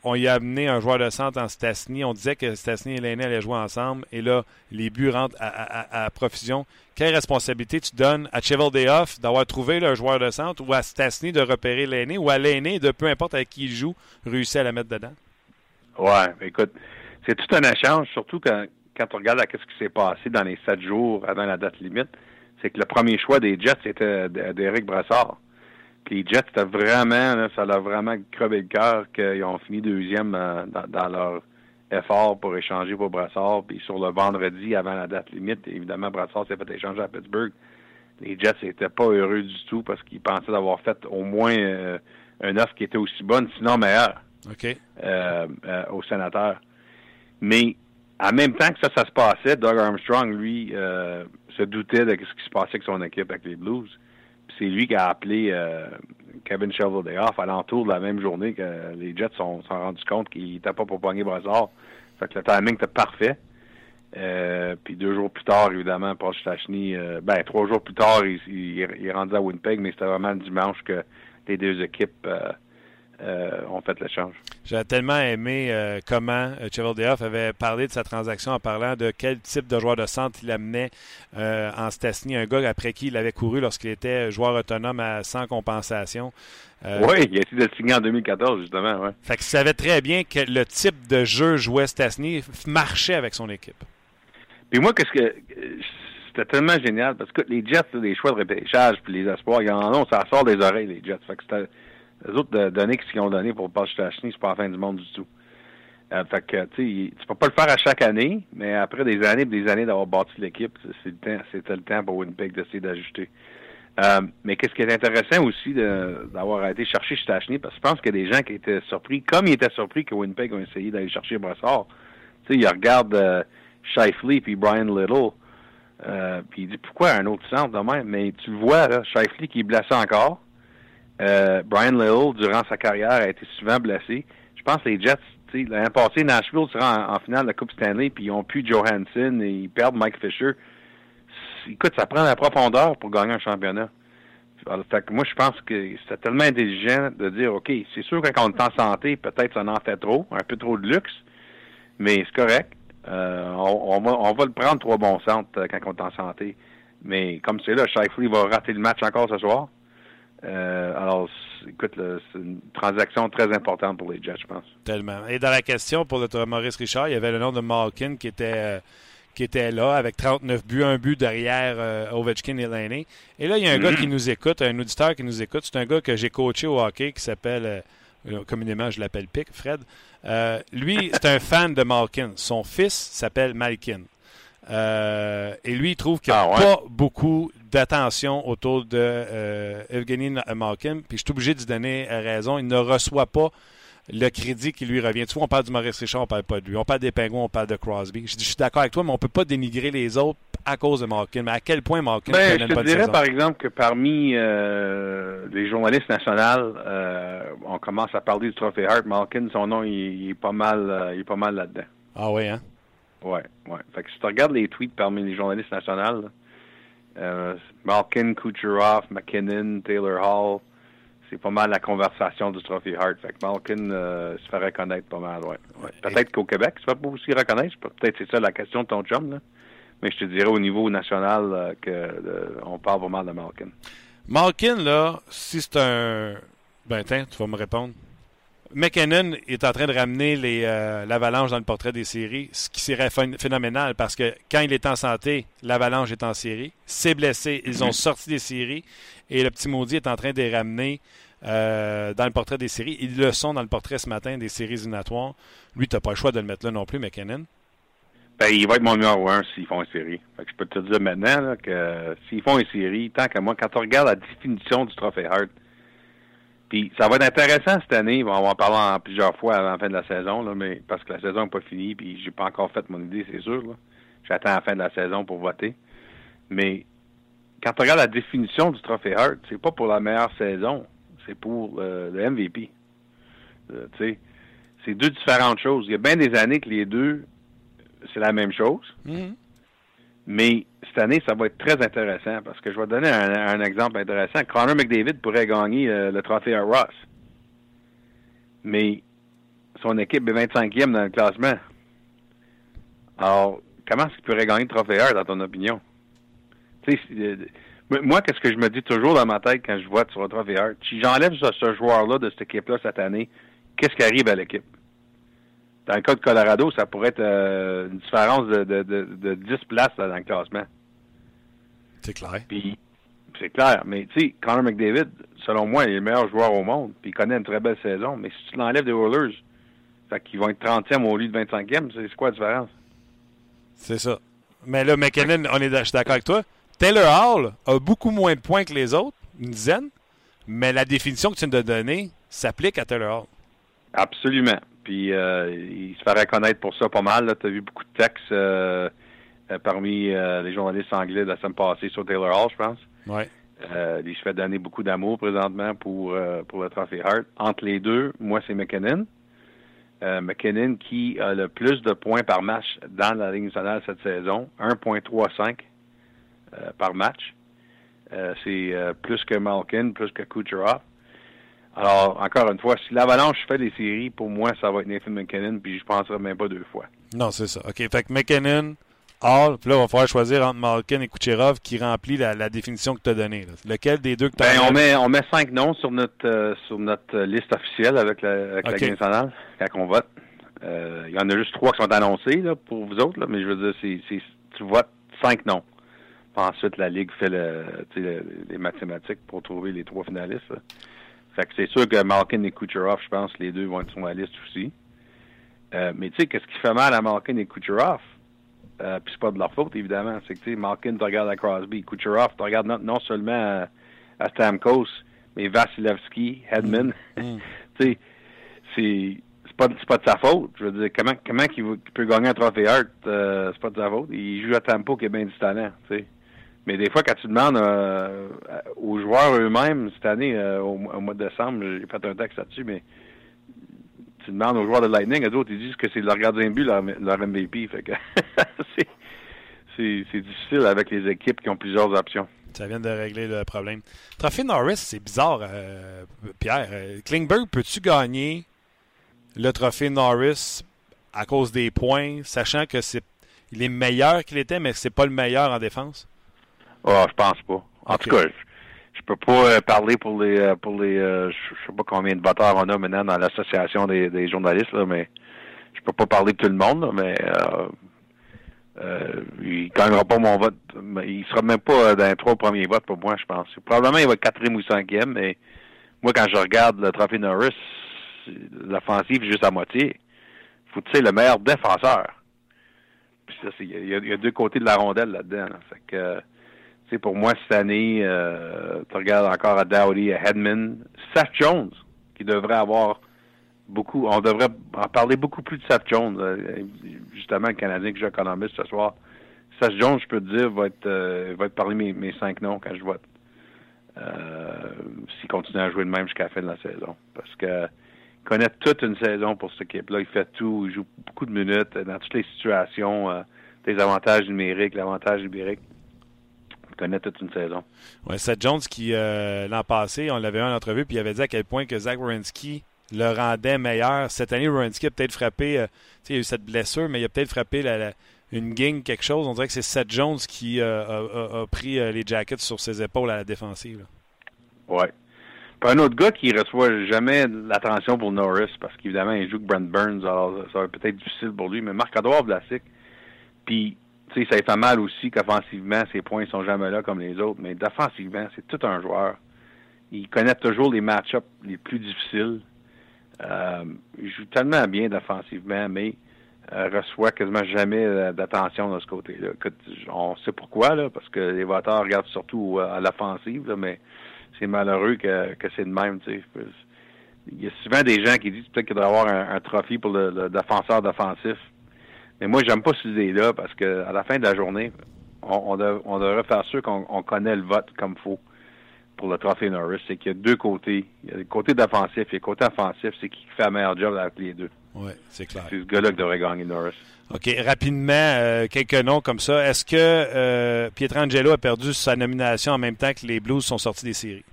on y a amené un joueur de centre en Stasny? On disait que Stasny et Lainé allaient jouer ensemble. Et là, les buts rentrent à, profusion. Quelle responsabilité tu donnes à Cheval d'avoir trouvé le joueur de centre ou à Stasny de repérer Lainé ou à Lainé de peu importe avec qui il joue, réussir à la mettre dedans? Ouais, écoute, c'est tout un échange, surtout quand, quand on regarde ce qui s'est passé dans les sept jours avant la date limite. C'est que le premier choix des Jets, c'était d'Éric Brassard. Les Jets, c'était vraiment, ça leur a vraiment crevé le cœur qu'ils ont fini deuxième euh, dans, leur effort pour échanger pour Brassard. Puis sur le vendredi, avant la date limite, évidemment, Brassard s'est fait échanger à Pittsburgh. Les Jets n'étaient pas heureux du tout parce qu'ils pensaient d'avoir fait au moins euh, un offre qui était aussi bonne, sinon meilleure, OK. Euh, au sénateur. Mais en même temps que ça, ça se passait, Doug Armstrong, lui, se doutait de ce qui se passait avec son équipe, avec les Blues c'est lui qui a appelé euh, Kevin Shovel-Off à l'entour de la même journée que les Jets sont, sont rendus compte qu'il n'était pas pour pogner Brassard. Fait que le timing était parfait. Euh, puis deux jours plus tard, évidemment, Paul Stachny, euh, ben trois jours plus tard, il, il, est rendu à Winnipeg, mais c'était vraiment le dimanche que les deux équipes euh, ont fait l'échange. J'ai tellement aimé euh, comment euh, Cheval avait parlé de sa transaction en parlant de quel type de joueur de centre il amenait en Stastny, un gars après qui il avait couru lorsqu'il était joueur autonome à, sans compensation. oui, il a été de signer en 2014, justement. Ouais. Fait qu'il savait très bien que le type de jeu jouait Stastny marchait avec son équipe. Puis moi, qu'est-ce que c'était tellement génial parce que les Jets, les choix de repêchage puis les espoirs, ils en ont, ça sort des oreilles, les Jets. Fait que les autres données qu'ils ont donné pour Paul Stachny, c'est pas la fin du monde du tout. Euh, fait que, tu peux pas le faire à chaque année, mais après des années et des années d'avoir bâti l'équipe, c'est le temps, c'était le temps pour Winnipeg d'essayer d'ajuster. Euh, mais qu'est-ce qui est intéressant aussi d'avoir été chercher Stachny, parce que je pense qu'il y a des gens qui étaient surpris, comme ils étaient surpris que Winnipeg a essayé d'aller chercher Brassard. Tu ils regardent euh, Shifley puis Brian Little, euh, puis il dit pourquoi un autre centre de même? Mais tu vois, là, Shifley qui est blessé encore, euh, Brian Little, durant sa carrière, a été souvent blessé. Je pense que les Jets, l'année passée, Nashville sera en, finale de la Coupe Stanley, puis ils ont pu Johansson et ils perdent Mike Fisher. Écoute, ça prend la profondeur pour gagner un championnat. fait que moi, je pense que c'est tellement intelligent de dire, OK, c'est sûr que quand on est en santé, peut-être ça en fait trop, un peu trop de luxe, mais c'est correct. Euh, on, va, on va le prendre trois bons centres euh, quand on est en santé. Mais comme c'est là, Shifley va rater le match encore ce soir. Euh, alors, écoute, c'est une transaction très importante pour les Jets, je pense. Tellement. Et dans la question pour le Maurice Richard, il y avait le nom de Malkin qui était, euh, qui était là avec 39 buts, un but derrière euh, Ovechkin et Laney. Et là, il y a un gars qui mm-hmm. nous écoute, un auditeur qui nous écoute. C'est un gars que j'ai coaché au hockey qui s'appelle, communément, je l'appelle Pic, Fred. lui, c'est un fan de Malkin. Son fils s'appelle Malkin. Et lui, il trouve qu'il n'y a ah, pas beaucoup d'attention autour de euh, Evgeny Malkin. Puis je suis obligé de lui donner raison. Il ne reçoit pas le crédit qui lui revient. Tu vois, on parle du Maurice Richard, on parle pas de lui. On parle des Pingouins, on parle de Crosby. Je, suis d'accord avec toi, mais on peut pas dénigrer les autres à cause de Malkin. Mais à quel point Malkin ben, Je te dirais, par exemple, que parmi euh, les journalistes nationaux, euh, on commence à parler du Trophée Hart. Malkin, son nom, il, est pas mal, euh, il est pas mal là-dedans. Ah oui, hein? Ouais, ouais. Fait que si tu regardes les tweets parmi les journalistes nationaux, euh, Malkin, Kucherov, McKinnon, Taylor Hall, c'est pas mal la conversation du Trophy Hart. Fait que Malkin euh, se fait reconnaître pas mal, ouais. Peut-être qu'au Québec, se fait pas aussi reconnaître. Peut-être c'est ça la question de ton chum, là. Mais je te dirais au niveau national euh, que on parle vraiment de Malkin. Malkin, là, si c'est un. Ben, tiens, tu vas me répondre. McKinnon est en train de ramener euh, l'Avalanche dans le portrait des séries, ce qui serait phénoménal parce que quand il est en santé, l'Avalanche est en série. C'est blessé, ils ont sorti des séries et le petit maudit est en train de les ramener euh, dans le portrait des séries. Ils le sont dans le portrait ce matin des séries éliminatoires. Lui, tu n'as pas le choix de le mettre là non plus, McKinnon. Ben, il va être mon numéro un s'ils font une série. je peux te dire maintenant que s'ils font une série, tant que moi, quand on regarde la définition du trophée Hart, puis ça va être intéressant cette année. On va en parler en plusieurs fois avant la fin de la saison, là, mais parce que la saison n'est pas finie, puis j'ai pas encore fait mon idée, c'est sûr. J'attends la fin de la saison pour voter. Mais quand tu regardes la définition du trophée Hart, c'est pas pour la meilleure saison, c'est pour euh, le MVP. Euh, c'est deux différentes choses. Il y a bien des années que les deux, c'est la même chose. Mm-hmm. Mais cette année, ça va être très intéressant parce que je vais donner un, exemple intéressant. Connor McDavid pourrait gagner euh, le trophée à Ross. Mais son équipe est 25e dans le classement. Alors, comment est-ce qu'il pourrait gagner le trophée Hart, dans ton opinion? Euh, moi, qu'est-ce que je me dis toujours dans ma tête quand je vois sur le trophée Hart? Si j'enlève ce joueur-là de cette équipe-là cette année, qu'est-ce qui arrive à l'équipe? Dans le cas de Colorado, ça pourrait être euh, une différence de, de, de, de 10 places là, dans le classement. C'est clair. Puis, c'est clair. Mais, tu sais, Connor McDavid, selon moi, il est le meilleur joueur au monde. Puis, il connaît une très belle saison. Mais si tu l'enlèves des Oilers, fait qu'ils vont être 30e au lieu de 25e, c'est quoi la différence? C'est ça. Mais là, McKinnon, on est, je suis d'accord avec toi. Taylor Hall a beaucoup moins de points que les autres, une dizaine. Mais la définition que tu viens de donner s'applique à Taylor Hall. Absolument. Puis euh, il se fait reconnaître pour ça pas mal. Tu as vu beaucoup de textes euh, euh, parmi euh, les journalistes anglais de la semaine passée sur Taylor Hall, je pense. Oui. Il se fait donner beaucoup d'amour présentement pour, pour le trophée Hart. Entre les deux, moi, c'est McKinnon. McKinnon qui a le plus de points par match dans la Ligue nationale cette saison, 1.35 euh, par match. C'est plus que Malkin, plus que Kucherov. Alors, encore une fois, si l'Avalanche fait des séries, pour moi, ça va être Nathan McKinnon, puis je penserai même pas deux fois. Non, c'est ça. OK. Fait que McKinnon, Hall, puis là, il va falloir choisir entre Malkin et Kucherov qui remplit la, la définition que tu as donnée. Lequel des deux que tu Ben, on met on met cinq noms sur notre euh, sur notre liste officielle avec la, avec la nationale quand on vote. Euh, Il y en a juste trois qui sont annoncés là, pour vous autres, là, mais je veux dire, c'est, c'est tu votes cinq noms. Puis ensuite, la Ligue fait le, les mathématiques pour trouver les trois finalistes. là. Fait que c'est sûr que Malkin et Kucherov, je pense, les deux vont être sur la liste aussi. Euh, mais tu sais, qu'est-ce qui fait mal à Malkin et Kucherov? Euh, Puis c'est pas de leur faute, évidemment. C'est que, tu sais, Malkin, tu regardes à Crosby. Kucherov, tu regardes non, non seulement à, à Stamkos, mais Vasilevski, Hedman. Mm. tu sais, c'est pas, de sa faute. Je veux dire, comment, comment qu'il peut gagner un trophée Hart, euh, c'est pas de sa faute. Il joue à Tampa qui a bien du talent, tu sais. Mais des fois, quand tu demandes euh, aux joueurs eux-mêmes, cette année, euh, au, mois de décembre, j'ai fait un texte là-dessus, mais tu demandes aux joueurs de Lightning, eux autres, ils disent que c'est leur gardien de but, leur, MVP. C'est, difficile avec les équipes qui ont plusieurs options. Ça vient de régler le problème. Trophée Norris, c'est bizarre, euh, Pierre. Euh, Klingberg, peux-tu gagner le trophée Norris à cause des points, sachant que c'est il est meilleur qu'il était, mais c'est pas le meilleur en défense? Ah, je pense pas. En tout cas, je, peux pas euh, parler pour les euh, pour les euh, je sais pas combien de voteurs on a maintenant dans l'association des, des journalistes là, mais je peux pas parler de tout le monde, là, mais euh, euh, il gagnera pas mon vote. Il sera même pas dans les trois premiers votes pour moi, je pense. Probablement il va être quatrième ou cinquième, mais moi quand je regarde le trophée Norris, l'offensive juste à moitié. Faut tu sais le meilleur défenseur. Puis ça, c'est- il y, a, il y a deux côtés de la rondelle là-dedans. là. Fait que pour moi, cette année, euh, tu regardes encore à Dowdy, à Hedman, Seth Jones, qui devrait avoir beaucoup, on devrait en parler beaucoup plus de Seth Jones, euh, justement, le Canadien que Columbus ce soir. Seth Jones, je peux te dire, va être, euh, va être parmi mes, mes cinq noms quand je vote. Euh, S'il continue à jouer de même jusqu'à la fin de la saison. Parce que il connaît toute une saison pour cette équipe-là. Il fait tout, il joue beaucoup de minutes dans toutes les situations, des avantages numériques, l'avantage numérique. Connaît toute une saison. Ouais, Seth Jones qui, euh, l'an passé, on l'avait eu en entrevue, puis il avait dit à quel point que Zach Wierenski le rendait meilleur. Cette année, Wierenski a peut-être frappé, euh, tu sais, il y a eu cette blessure, mais il a peut-être frappé la- la- une gang, quelque chose. On dirait que c'est Seth Jones qui euh, a, a- a pris euh, les jackets sur ses épaules à la défensive. Ouais. Puis un autre gars qui reçoit jamais l'attention pour Norris, parce qu'évidemment, il joue que Brent Burns, alors ça va être peut-être difficile pour lui, mais Marc-Edouard Vlasic, puis, sais, ça fait mal aussi qu'offensivement, ses points sont jamais là comme les autres, mais défensivement, c'est tout un joueur. Il connaît toujours les match-ups les plus difficiles. Euh, il joue tellement bien défensivement, mais euh, reçoit quasiment jamais euh, d'attention de ce côté-là. On sait pourquoi, là, parce que les voteurs regardent surtout à l'offensive, mais c'est malheureux que, que c'est de même. Il y a souvent des gens qui disent peut-être qu'il devrait avoir un, trophée pour le, le défenseur d'offensif. Mais moi, j'aime pas cette idée-là parce que à la fin de la journée, on, on, dev- on devrait faire sûr qu'on on connaît le vote comme faut pour le trophée Norris. C'est qu'il y a deux côtés. Il y a le côté défensif et le côté offensif, c'est qui fait un meilleur job avec les deux. Oui, c'est clair. C'est ce gars-là qui devrait gagner Norris. OK, rapidement, euh, quelques noms comme ça. Est-ce que euh, Pietrangelo a perdu sa nomination en même temps que les Blues sont sortis des séries?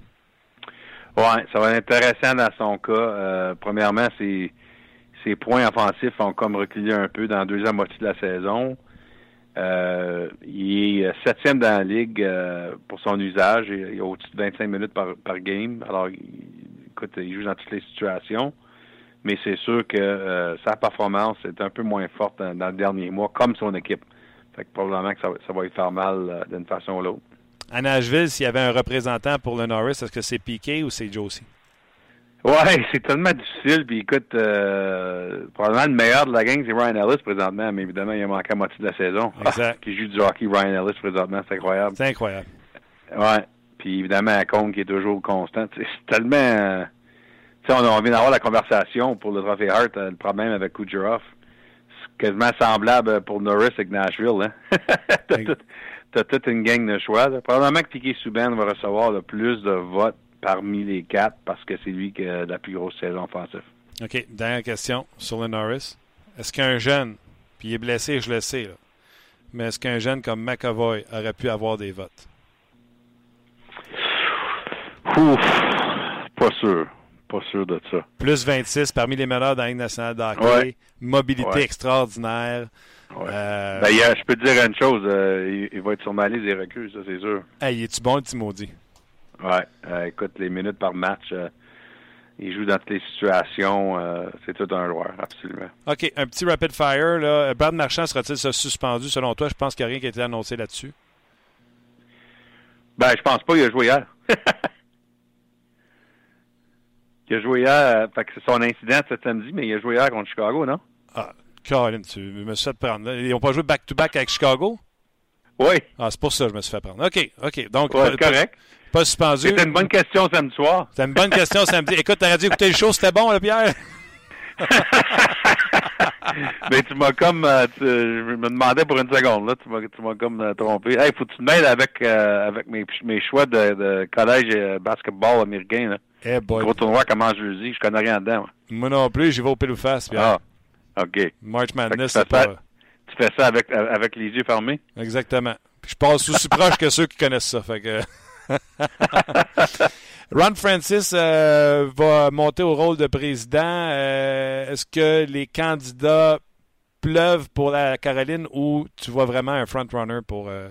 Ouais, ça va être intéressant dans son cas. Euh, premièrement, c'est ses points offensifs ont comme reculé un peu dans la deuxième moitié de la saison. Euh, il est septième dans la ligue euh, pour son usage. Il, a au-dessus de 25 minutes par, game. Alors, écoute, il joue dans toutes les situations. Mais c'est sûr que euh, sa performance est un peu moins forte dans, le dernier mois, comme son équipe. Fait que probablement que ça, va- ça va lui faire mal euh, d'une façon ou l'autre. À Nashville, s'il y avait un représentant pour le Norris, est-ce que c'est Piquet ou c'est Josie? Ouais, c'est tellement difficile. Puis écoute, euh, probablement le meilleur de la gang, c'est Ryan Ellis présentement, mais évidemment, il a manqué la moitié de la saison. Exact. qui joue du hockey, Ryan Ellis présentement, c'est incroyable. C'est incroyable. Ouais. Puis évidemment, à Combe qui est toujours constant. C'est tellement. euh, Tu sais, on, on vient d'avoir la conversation pour le trophée Hart, euh, le problème avec Kucherov. C'est quasiment semblable pour Norris avec Nashville. Hein? T'as tout- toute une gang de choix. là. Probablement que Piquet Souban va recevoir le plus de votes parmi les quatre parce que c'est lui qui a la plus grosse saison offensive. OK, dernière question sur le Norris. Est-ce qu'un jeune, puis il est blessé, je le sais, là, mais est-ce qu'un jeune comme McAvoy aurait pu avoir des votes? Ouf, pas sûr. Pas sûr de ça. Plus 26 parmi les meilleurs dans la Ligue nationale de hockey. Ouais. Mobilité Ouais. extraordinaire. Ouais. Euh, Ben, je peux te dire une chose, euh, il, va être sur ma liste des reculs, ça c'est sûr. hey, es-tu bon, le petit maudit? Ouais, euh, écoute, les minutes par match, euh, il joue dans toutes les situations, euh, c'est tout un joueur, absolument. OK, un petit rapid fire. Là. Brad Marchand sera-t-il se suspendu? Selon toi? Je pense qu'il n'y a rien qui a été annoncé là-dessus. Ben, je pense pas, il a joué hier. il a joué hier, fait que c'est son incident cet samedi, mais il a joué hier contre Chicago, non? Ah, Colin, tu me suis fait prendre. Ils n'ont pas joué back-to-back avec Chicago? Oui, Ah, c'est pour ça que je me suis fait prendre. OK, OK. Donc, ouais, correct. Pas suspendu. C'était une bonne question samedi soir. C'était une bonne question samedi. Écoute, t'aurais dû écouter le show, c'était bon, là, Pierre? Mais tu m'as comme, euh, tu- je me demandais pour une seconde, là, tu m'as, tu m'as comme euh, trompé. Hey, faut que tu m'aides avec, euh, avec mes, mes choix de, de collège euh, basketball américain, là. Eh boy. Gros tournoi commence jeudi, je connais rien dedans, moi. Moi non plus, j'y vais au pile ou face, Pierre. Ah, OK. March Madness, c'est ça pas... Tu fais ça avec, avec les yeux fermés? Exactement. Puis je passe aussi proche que ceux qui connaissent ça. Fait que... Ron Francis euh, va monter au rôle de président. Euh, Est-ce que les candidats pleuvent pour la Caroline ou tu vois vraiment un front-runner pour euh,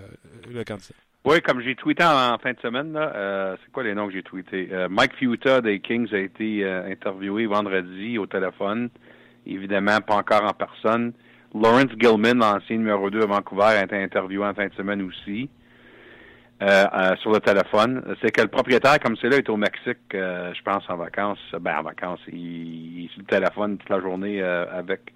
le candidat? Oui, comme j'ai tweeté en, fin de semaine, là, c'est quoi les noms que j'ai tweetés? Mike Fiuta des Kings a été interviewé vendredi au téléphone. Évidemment, pas encore en personne. Lawrence Gilman, l'ancien numéro 2 à Vancouver, a été interviewé en fin de semaine aussi. Euh, euh, sur le téléphone. C'est que le propriétaire, comme c'est là, est au Mexique, euh, je pense, en vacances. Ben, en vacances. Il, il est sur le téléphone toute la journée euh, avec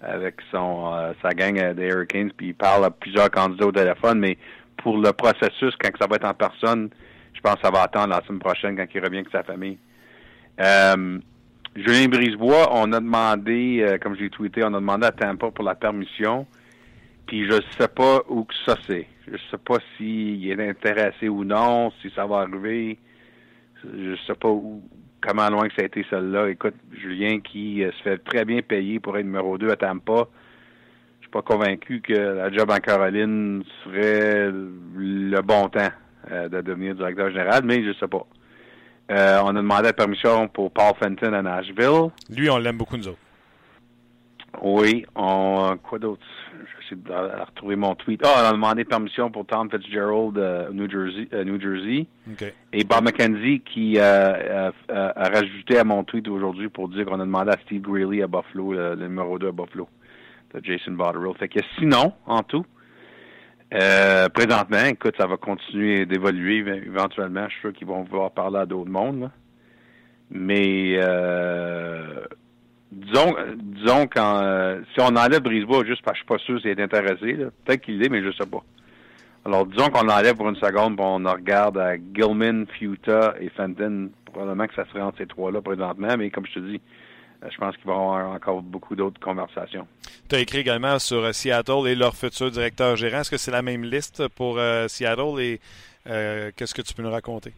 avec son euh, sa gang euh, des Hurricanes, puis il parle à plusieurs candidats au téléphone, mais pour le processus, quand ça va être en personne, je pense que ça va attendre la semaine prochaine quand il revient avec sa famille. Julien Brisebois, on a demandé, comme j'ai tweeté, on a demandé à Tampa pour la permission. Puis je sais pas où que ça c'est. Je sais pas s'il est intéressé ou non, si ça va arriver. Je sais pas où, comment loin que ça a été celle-là. Écoute, Julien qui euh, se fait très bien payer pour être numéro 2 à Tampa. Je suis pas convaincu que la job en Caroline serait le bon temps euh, de devenir directeur général, mais je sais pas. Euh, on a demandé la permission pour Paul Fenton à Nashville. Lui, on l'aime beaucoup, nous autres. Oui, on quoi d'autre? J'essaie de retrouver mon tweet. Ah, on a demandé permission pour Tom Fitzgerald euh, New Jersey, euh, New Jersey. OK. Et Bob McKenzie qui euh, euh, euh, a rajouté à mon tweet aujourd'hui pour dire qu'on a demandé à Steve Greeley à Buffalo, le, le numéro 2 à Buffalo, de Jason Botterill. Fait que sinon, en tout, euh, présentement, écoute, ça va continuer d'évoluer éve- éventuellement. Je suis sûr qu'ils vont vouloir parler à d'autres mondes. là. Mais euh, disons, disons quand euh, si on enlève Brisebois juste parce que je suis pas sûr s'il est intéressé, peut-être qu'il l'est, mais je sais pas. Alors disons qu'on l'enlève pour une seconde, puis on regarde à Gilman, Futa et Fenton. Probablement que ça serait entre ces trois-là présentement, mais comme je te dis, euh, je pense qu'il va y avoir encore beaucoup d'autres conversations. Tu as écrit également sur euh, Seattle et leur futur directeur gérant. Est-ce que c'est la même liste pour Seattle et qu'est-ce que tu peux nous raconter?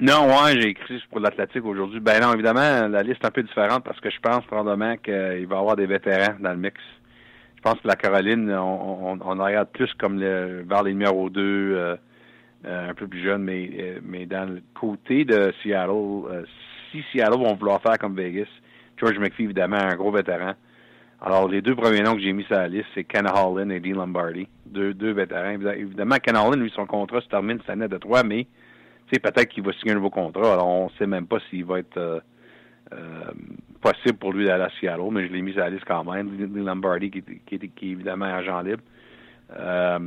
Non, ouais, j'ai écrit pour l'Atlantique aujourd'hui. Ben non, évidemment, la liste est un peu différente parce que je pense probablement qu'il va y avoir des vétérans dans le mix. Je pense que la Caroline, on, on, on regarde plus comme le, vers les numéros 2, euh, euh, un peu plus jeunes, mais, euh, mais dans le côté de Seattle, euh, si Seattle vont vouloir faire comme Vegas, George McPhee, évidemment, un gros vétéran. Alors, les deux premiers noms que j'ai mis sur la liste, c'est Ken Holland et Dean Lombardi. Deux, deux vétérans. Évidemment, Ken Holland, lui, son contrat se termine cette année de 3, mais peut-être qu'il va signer un nouveau contrat. Alors, on ne sait même pas s'il va être euh, euh, possible pour lui d'aller à Seattle, mais je l'ai mis sur la liste quand même. Lombardi, qui, qui, qui, est évidemment agent libre. Euh,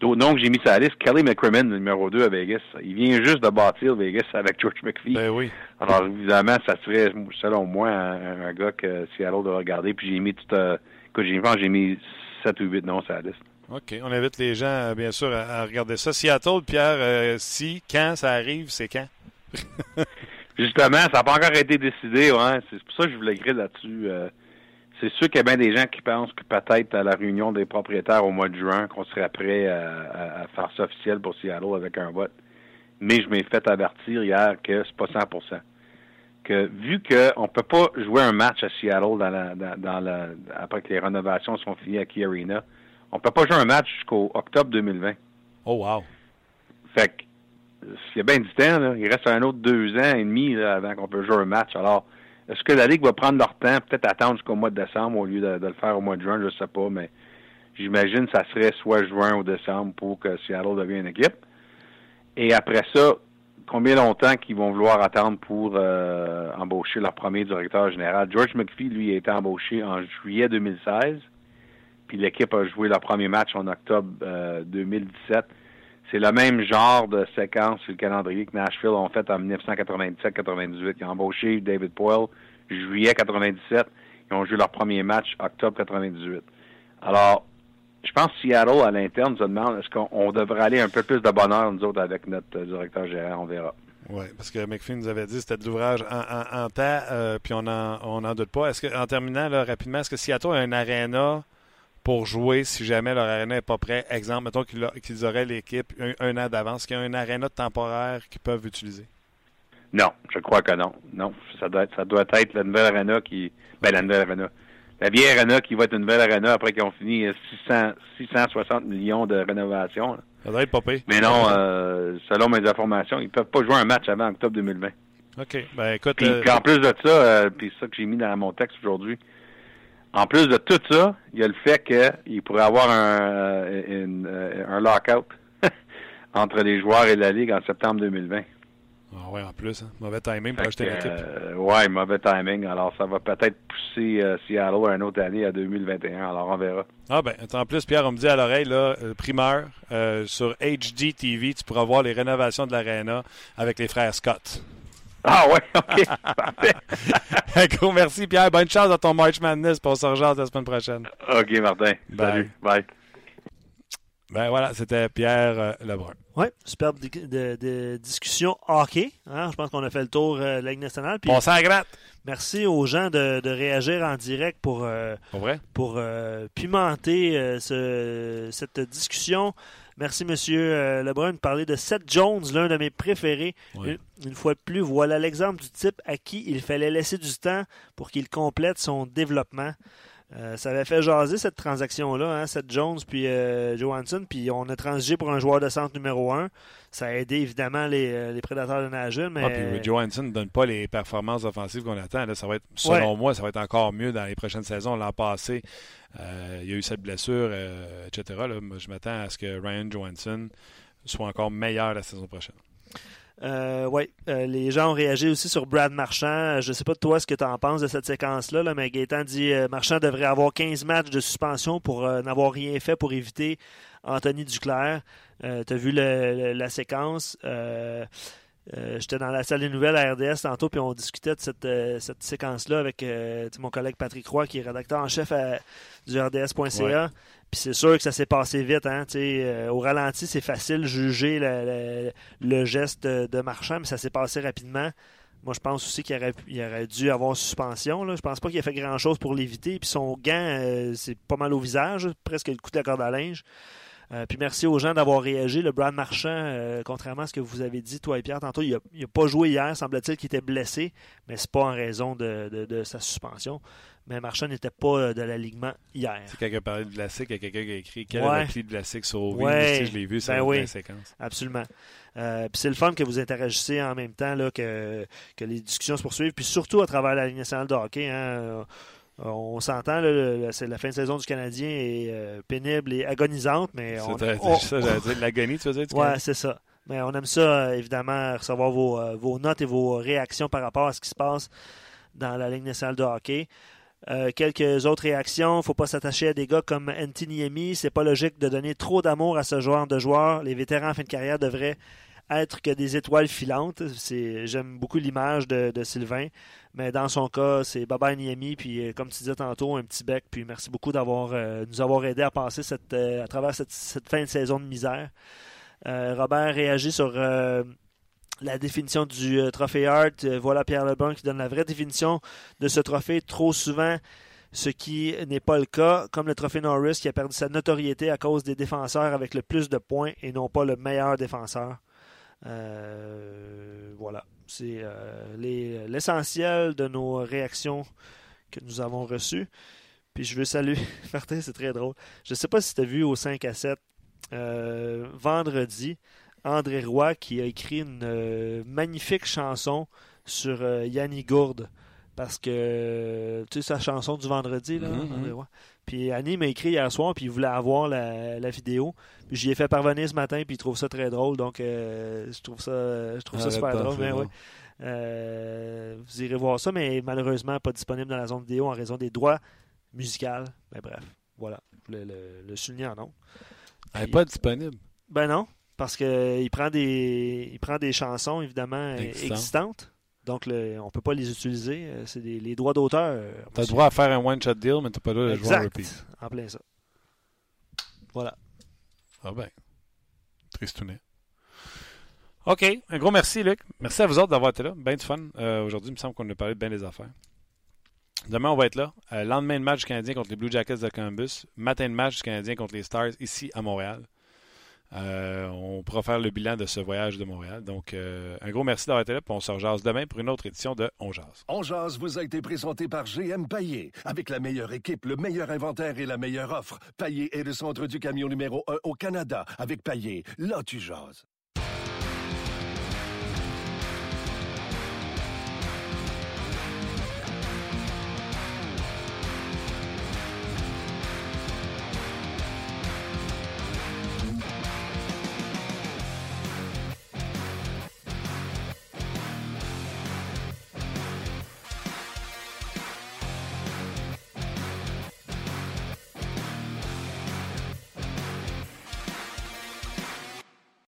donc, j'ai mis la liste Kelly McCrimmon, le numéro 2 à Vegas. Il vient juste de bâtir Vegas avec George McPhee. Ben oui. Alors, évidemment, ça serait, selon moi, un, gars que Seattle doit regarder. Puis j'ai mis tout... Euh, j'ai j'ai mis 7 ou 8 noms sur la liste. OK. On invite les gens, euh, bien sûr, à, regarder ça. Seattle, Pierre, euh, si, quand ça arrive, c'est quand? Justement, ça n'a pas encore été décidé. Ouais. C'est pour ça que je voulais écrire là-dessus. Euh, c'est sûr qu'il y a bien des gens qui pensent que peut-être à la réunion des propriétaires au mois de juin, qu'on serait prêt à, faire ça officiel pour Seattle avec un vote. Mais je m'ai fait avertir hier que c'est pas 100 que vu qu'on ne peut pas jouer un match à Seattle dans la, dans, la, après que les rénovations sont finies à Key Arena, on peut pas jouer un match jusqu'au octobre 2020. Oh wow. Fait que il y a bien du temps, là. il reste un autre deux ans et demi avant qu'on peut jouer un match. Alors, est-ce que la Ligue va prendre leur temps, peut-être attendre jusqu'au mois de décembre au lieu de, le faire au mois de juin, je ne sais pas, mais j'imagine que ça serait soit juin ou décembre pour que Seattle devienne une équipe. Et après ça, combien longtemps qu'ils vont vouloir attendre pour euh, embaucher leur premier directeur général? George McPhee, lui, a été embauché en juillet 2016, puis l'équipe a joué leur premier match en octobre 2017. Euh, c'est le même genre de séquence sur le calendrier que Nashville ont fait en 1997-98. Ils ont embauché David Poyle juillet 97. Ils ont joué leur premier match octobre 98. Alors, je pense que Seattle, à l'interne, se demande est-ce qu'on devrait aller un peu plus de bonheur, nous autres, avec notre directeur général. On verra. Oui, parce que McPhee nous avait dit que c'était de l'ouvrage en, temps, euh, puis on n'en doute pas. Est-ce que, en terminant rapidement, est-ce que Seattle a un aréna pour jouer si jamais leur aréna n'est pas prêt. Exemple, mettons qu'ils auraient l'équipe un, an d'avance, qu'il y a un aréna temporaire qu'ils peuvent utiliser. Non, je crois que non. Non, ça doit être, ça doit être la nouvelle aréna qui. Ben, la nouvelle aréna. La vieille aréna qui va être une nouvelle aréna après qu'ils ont fini 600, 660 millions de rénovation. Ça doit être pas pire. Mais non, euh, selon mes informations, ils peuvent pas jouer un match avant octobre 2020. OK. Ben, écoute. Puis, euh, en plus de ça, euh, puis ça que j'ai mis dans mon texte aujourd'hui, en plus de tout ça, il y a le fait qu'il pourrait avoir un, euh, euh, un lockout entre les joueurs et la Ligue en septembre 2020. Ah ouais, en plus, hein. mauvais timing pour acheter l'équipe. Euh, ouais, mauvais timing. Alors, ça va peut-être pousser Seattle à une autre année à 2021. Alors, on verra. Ah ben, en plus, Pierre, on me dit à l'oreille, là, primeur, sur HGTV, tu pourras voir les rénovations de l'Arena avec les frères Scott. Ah ouais, OK. Parfait. Un gros merci, Pierre. Bonne chance dans ton March Madness pour se rejoindre la semaine prochaine. OK, Martin. Salut. Bye. Ben voilà, c'était Pierre euh, Lebrun. Oui, superbe de, discussion hockey. Hein? Je pense qu'on a fait le tour euh, de la Ligue nationale. Puis, on s'en gratte. Merci aux gens de, réagir en direct pour, euh, pour, pimenter cette discussion. Merci, Monsieur euh, Lebrun, de parler de Seth Jones, l'un de mes préférés. Une, fois de plus, voilà l'exemple du type à qui il fallait laisser du temps pour qu'il complète son développement. Euh, ça avait fait jaser cette transaction-là, hein, Seth Jones puis euh, Johansson, puis on a transigé pour un joueur de centre numéro un. Ça a aidé évidemment les, prédateurs de Nashville. Mais... Ah, puis Johansson ne donne pas les performances offensives qu'on attend. ça va être, selon moi, ça va être encore mieux dans les prochaines saisons. L'an passé, euh, il y a eu cette blessure, euh, etc. je m'attends à ce que Ryan Johansson soit encore meilleur la saison prochaine. Euh, oui, les gens ont réagi aussi sur Brad Marchand. Je ne sais pas toi ce que tu en penses de cette séquence-là, mais Gaétan dit Marchand devrait avoir 15 matchs de suspension pour n'avoir rien fait pour éviter Anthony Duclair. tu as vu la séquence. Euh, j'étais dans la salle des nouvelles à RDS tantôt, puis on discutait de cette, euh, séquence-là avec euh, mon collègue Patrick Roy, qui est rédacteur en chef du RDS.ca. Puis c'est sûr que ça s'est passé vite. Hein, au ralenti, c'est facile de juger le, geste de, Marchand, mais ça s'est passé rapidement. Moi, je pense aussi qu'il aurait, aurait dû avoir suspension. Là. Je pense pas qu'il a fait grand-chose pour l'éviter. Puis son gant, c'est pas mal au visage, presque le coup de la corde à linge. Euh, puis merci aux gens d'avoir réagi. Le Brad Marchand, euh, contrairement à ce que vous avez dit, toi et Pierre, tantôt, il n'a pas joué hier, semble-t-il qu'il était blessé, mais c'est pas en raison de, sa suspension. Mais Marchand n'était pas euh, de l'alignement hier. C'est quelqu'un qui a parlé de Vlasic, il y a quelqu'un qui a écrit quel ouais. est le de Vlasic sauvé. Ouais. je l'ai vu, c'est ben la séquence? Absolument. puis c'est le fun que vous interagissez en même temps, là, que, que les discussions se poursuivent, puis surtout à travers la Ligue nationale de hockey. Hein, on s'entend, c'est la fin de saison du Canadien est euh, pénible et agonisante, mais on, on... ça, dire l'agonie, tu veux dire? Ouais, c'est ça. Mais on aime ça, euh, évidemment, recevoir vos, notes et vos réactions par rapport à ce qui se passe dans la Ligue nationale de hockey. quelques autres réactions. Il ne faut pas s'attacher à des gars comme Antiniemi. C'est pas logique de donner trop d'amour à ce joueur de joueur. Les vétérans en fin de carrière devraient être que des étoiles filantes. J'aime beaucoup l'image de, Sylvain, mais dans son cas, c'est Baba Niemi, puis euh, comme tu disais tantôt, un petit bec, puis merci beaucoup d'avoir euh, nous avoir aidé à passer cette, euh, à travers cette, fin de saison de misère. Robert réagit sur la définition du trophée Hart. voilà Pierre Lebrun qui donne la vraie définition de ce trophée. Trop souvent, ce qui n'est pas le cas, comme le trophée Norris qui a perdu sa notoriété à cause des défenseurs avec le plus de points et non pas le meilleur défenseur. Euh, voilà, c'est euh, l'essentiel de nos réactions que nous avons reçues. Puis je veux saluer, Martin, c'est très drôle. Je ne sais pas si tu as vu au 5 à 7, euh, vendredi, André Roy qui a écrit une magnifique chanson sur Yanni Gourde. Parce que, tu sais, sa chanson du vendredi, là, mm-hmm. André Roy. Puis Annie m'a écrit hier soir, puis il voulait avoir la, vidéo. Puis j'y ai fait parvenir ce matin, puis il trouve ça très drôle. Donc, euh, je trouve ça, je trouve ça super drôle. Mais, ouais. Euh, vous irez voir ça, mais malheureusement pas disponible dans la zone vidéo en raison des droits musicaux. Mais bref, voilà. Je voulais le, souligner en nom. Elle n'est pas disponible. Ben non, parce qu'il prend des il prend des chansons évidemment existantes donc, on ne peut pas les utiliser. Euh, c'est les droits d'auteur. Euh, tu as le droit à faire un one-shot deal, mais tu n'as pas le droit de jouer en repeat. En plein ça. Voilà. Ah ben. Tristounet. OK. Un gros merci, Luc. Merci à vous autres d'avoir été là. Bien du fun. Euh, aujourd'hui, il me semble qu'on a parlé de bien des affaires. Demain, on va être là. lendemain de match du Canadien contre les Blue Jackets de Columbus. Matin de match du Canadien contre les Stars ici à Montréal. Euh, on pourra faire le bilan de ce voyage de Montréal. Donc, euh, un gros merci d'avoir été là. Puis on se rejase demain pour une autre édition de On Jase. On Jase vous a été présenté par GM Paillé. Avec la meilleure équipe, le meilleur inventaire et la meilleure offre. Paillé est le centre du camion numéro 1 au Canada. Avec Paillé, là tu jases.